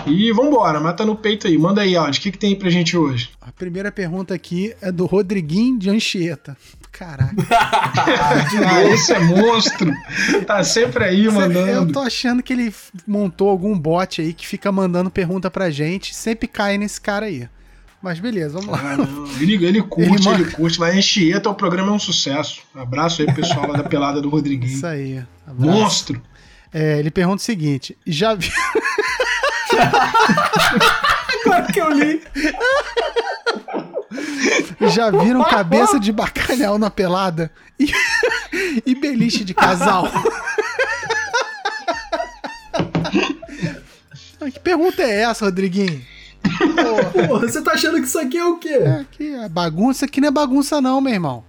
S4: e vambora, mata no peito aí. Manda aí, Aldi. O que, que tem pra gente hoje?
S3: A primeira pergunta aqui é do Rodriguinho de Anchieta. Caraca.
S4: ah, esse é monstro. Tá sempre aí mandando.
S3: Eu tô achando que ele montou algum bot aí que fica mandando pergunta pra gente. Sempre cai nesse cara aí. Mas beleza, vamos lá.
S4: Ah, ele, ele curte, ele, ele curte. Mas Anchieta, o programa é um sucesso. Abraço aí, pessoal lá da pelada do Rodriguinho.
S3: Isso aí.
S4: Abraço. Monstro.
S3: É, ele pergunta o seguinte: já viu.
S1: Agora que eu li.
S3: Já viram cabeça de bacalhau na pelada? E, e beliche de casal? que pergunta é essa, Rodriguinho?
S1: Porra, você tá achando que isso aqui é o quê? É,
S3: que é bagunça. Aqui não é bagunça, não, meu irmão.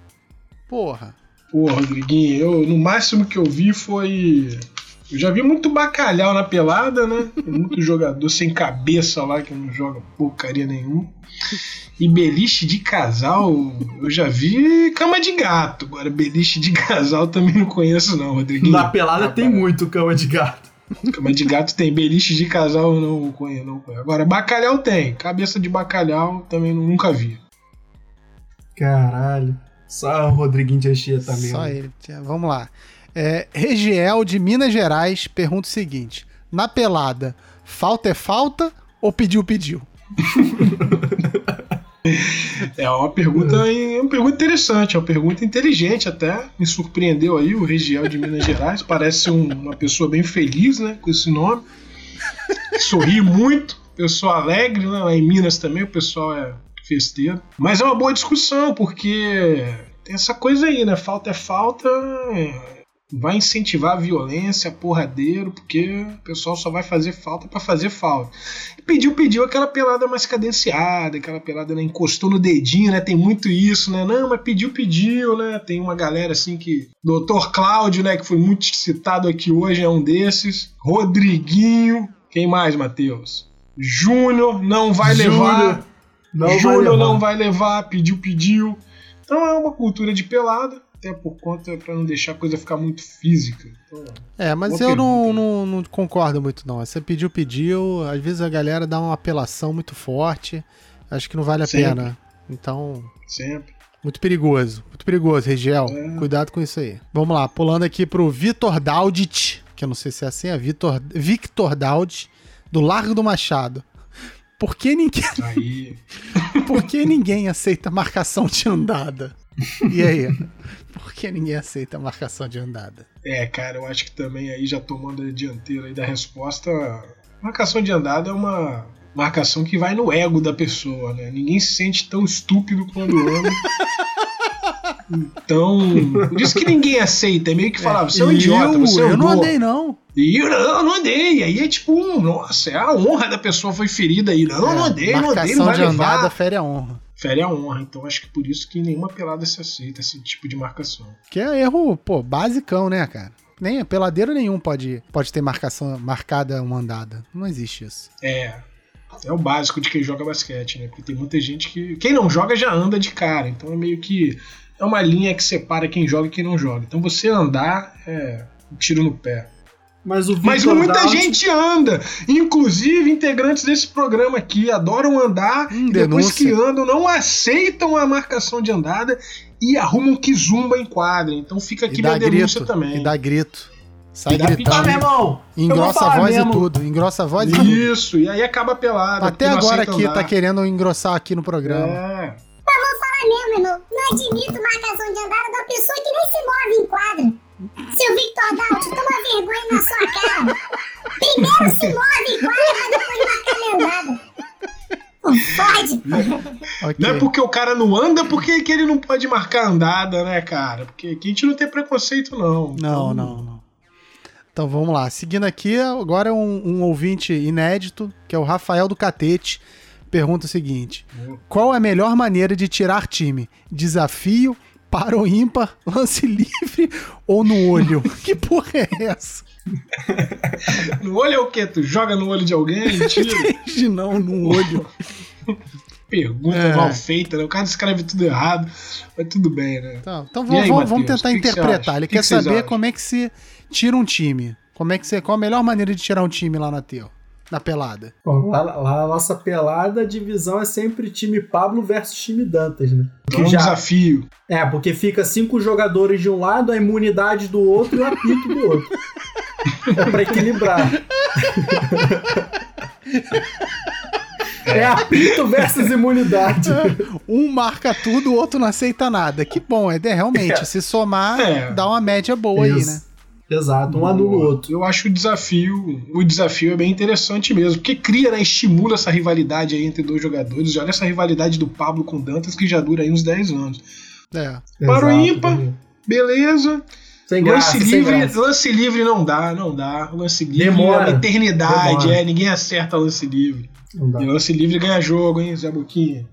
S3: Porra.
S4: Porra, Rodriguinho, eu, no máximo que eu vi foi eu já vi muito bacalhau na pelada, né? Muito jogador sem cabeça lá que não joga porcaria nenhuma. E beliche de casal, eu já vi cama de gato. Agora, beliche de casal também não conheço, não, Rodriguinho.
S1: Na pelada tem muito cama de gato.
S4: Cama de gato tem, beliche de casal não conheço, não conheço. Agora, bacalhau tem. Cabeça de bacalhau também nunca vi.
S1: Caralho. Só o Rodriguinho de Anchieta também.
S3: Só ele. Vamos lá. É, Regiel de Minas Gerais pergunta o seguinte: na pelada, falta é falta ou pediu, pediu?
S4: É uma pergunta, uma pergunta interessante, é uma pergunta inteligente até. Me surpreendeu aí o Regiel de Minas Gerais. Parece um, uma pessoa bem feliz, né? Com esse nome. Sorri muito, pessoa alegre, né? Lá em Minas também o pessoal é festeiro. Mas é uma boa discussão, porque tem essa coisa aí, né? Falta é falta. É vai incentivar a violência, porradeiro, porque o pessoal só vai fazer falta para fazer falta. E pediu, pediu aquela pelada mais cadenciada, aquela pelada né, encostou no dedinho, né? Tem muito isso, né? Não, mas pediu, pediu, né? Tem uma galera assim que. Doutor Cláudio, né? Que foi muito citado aqui hoje, é um desses. Rodriguinho. Quem mais, Matheus? Júnior não vai Júnior. levar. Não Júnior vai levar. não vai levar, pediu, pediu. Então é uma cultura de pelada até por conta para não deixar a coisa ficar muito física. Então,
S3: é, mas eu não, não, não, concordo muito não. Você pediu, pediu, às vezes a galera dá uma apelação muito forte, acho que não vale a Sempre. pena. Então,
S4: Sempre.
S3: Muito perigoso, muito perigoso, Regiel. É. Cuidado com isso aí. Vamos lá, pulando aqui pro Vitor Daudit, que eu não sei se é assim, é Vitor, Victor Daudit, do Largo do Machado. Por que ninguém. Aí. Por que ninguém aceita marcação de andada? E aí? Por que ninguém aceita a marcação de andada?
S4: É, cara, eu acho que também aí já tomando a dianteira aí da resposta, marcação de andada é uma marcação que vai no ego da pessoa, né? Ninguém se sente tão estúpido quando anda. Então, por isso que ninguém aceita. É meio que falar, você é um idiota, você é
S3: Eu não andei, não.
S4: E eu não, não andei. Aí é tipo, nossa, é a honra da pessoa foi ferida aí. Não, é, não andei, não andei, não vai de levar. andada
S3: fere a honra
S4: fere a honra. Então acho que por isso que nenhuma pelada se aceita esse tipo de marcação.
S3: Que é erro, pô, basicão, né, cara? Nem peladeiro nenhum pode, pode ter marcação marcada uma andada. Não existe isso.
S4: É. É o básico de quem joga basquete, né? Porque tem muita gente que. Quem não joga já anda de cara. Então é meio que. é uma linha que separa quem joga e quem não joga. Então você andar é um tiro no pé.
S1: Mas o
S4: Mas muita gente anda. Inclusive, integrantes desse programa aqui adoram andar
S3: Hum,
S4: depois que andam, não aceitam a marcação de andada e arrumam que zumba em quadra. Então fica aqui
S3: dá
S4: minha denúncia
S3: grito.
S4: também.
S3: E dá grito. Sai
S4: E
S3: gritando.
S1: meu irmão! vou
S3: Engrossa a
S1: falar
S3: voz
S1: mesmo.
S3: e tudo. Engrossa a voz e tudo.
S4: Isso, e aí acaba pelado.
S3: Até agora aqui
S4: andar.
S3: tá querendo engrossar aqui no programa.
S4: É.
S5: mesmo, irmão. Não admito marcação de andada da pessoa que nem se move em quadra. Seu Victor Daut, toma vergonha na sua cara. Primeiro se move quadra, pra depois marcar minha andada. Não pode.
S3: Ok.
S4: Não é porque o cara não anda, porque que ele não pode marcar andada, né, cara? Porque aqui a gente não tem preconceito, não.
S3: Não, não, não. Então vamos lá. Seguindo aqui, agora é um, um ouvinte inédito, que é o Rafael do Catete. Pergunta o seguinte: Qual é a melhor maneira de tirar time? Desafio, para ou ímpar, lance livre ou no olho? que porra é essa?
S4: No olho é o quê? Tu joga no olho de alguém? Tira?
S3: Não, no olho.
S4: Pergunta
S3: É.
S4: mal feita, né? O cara escreve tudo errado, mas tudo bem, né?
S3: Então, então vamos,
S4: aí,
S3: vamos- tentar
S4: que que
S3: interpretar.
S4: acha?
S3: Ele
S4: que
S3: quer
S4: que
S3: saber como é que se tira um time. Como é que você, qual a melhor maneira de tirar um time lá na teu, na pelada?
S1: Bom, lá, lá a nossa pelada, a divisão é sempre time Pablo versus time Dantas, né?
S4: É um desafio.
S1: É, porque fica cinco jogadores de um lado, a imunidade do outro e o apito do outro. É pra equilibrar. É apito versus imunidade.
S3: Um marca tudo, o outro não aceita nada. Que bom, é realmente, se somar,
S4: É.
S3: dá uma média boa aí,
S1: Isso.
S3: né?
S1: Exato, um anula o outro.
S4: Eu acho o desafio, o desafio é bem interessante mesmo, porque cria, né, estimula essa rivalidade aí entre dois jogadores. Olha essa rivalidade do Pablo com o Dantas que já dura aí uns 10 anos.
S3: É.
S4: Para o ímpar.
S1: né?
S4: Beleza.
S1: Sem graça,
S4: lance
S1: sem
S4: livre,
S1: graça.
S4: lance livre não dá, não dá. Lance livre
S1: Demora.
S4: é uma eternidade,
S1: Demora.
S4: é, ninguém acerta lance livre. E lance livre ganha jogo, hein, Zé Boquinha.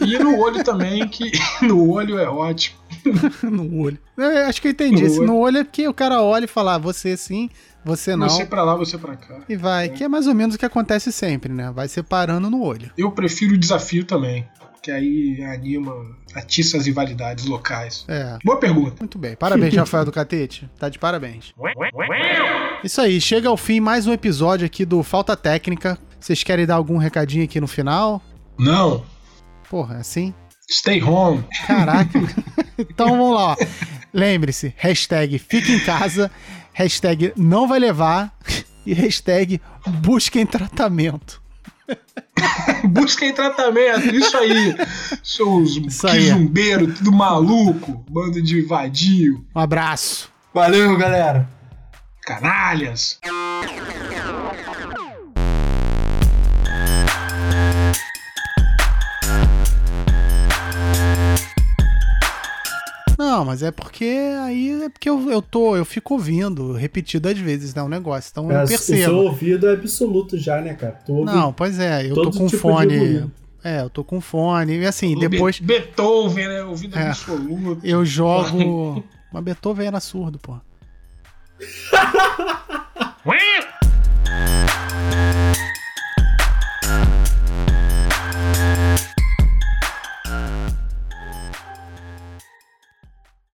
S4: E no olho também, que no olho é ótimo.
S3: no olho. É, acho que eu entendi.
S4: No
S3: Esse
S4: olho.
S3: no olho é porque o cara olha e fala, ah, você sim, você não.
S4: Você pra lá, você pra cá.
S3: E vai. Que é mais ou menos o que acontece sempre, né? Vai separando no olho.
S4: Eu prefiro o desafio também, que aí anima, atiça as rivalidades locais.
S3: É.
S4: Boa pergunta.
S3: Muito bem. Parabéns, Rafael do Catete. Tá de parabéns. Isso aí, chega ao fim mais um episódio aqui do Falta Técnica. Vocês querem dar algum recadinho aqui no final?
S4: Não,
S3: Porra, é assim?
S4: Stay home.
S3: Caraca. então vamos lá, ó. Lembre-se, hashtag fica em casa, hashtag não vai levar e hashtag busquem tratamento.
S4: Busquem tratamento, isso aí. Seus
S3: Isso aí.
S4: quizumbeiros, tudo maluco, bando de vadio,
S3: Um abraço.
S1: Valeu, galera.
S4: canalhas.
S3: Não, mas é porque aí é porque eu, eu tô, eu fico ouvindo repetidas vezes, né, o negócio. Então eu
S1: É, o seu
S3: percebo.
S1: ouvido é absoluto já, né, cara? Ouve
S3: Não, pois é, eu tô
S1: todo
S3: com
S1: tipo
S3: fone. É, eu tô com fone. E assim,
S4: O
S3: depois
S4: Be- Beethoven, né? Ouvido
S3: É.
S4: absoluto.
S3: eu jogo. Mas Beethoven era surdo, pô.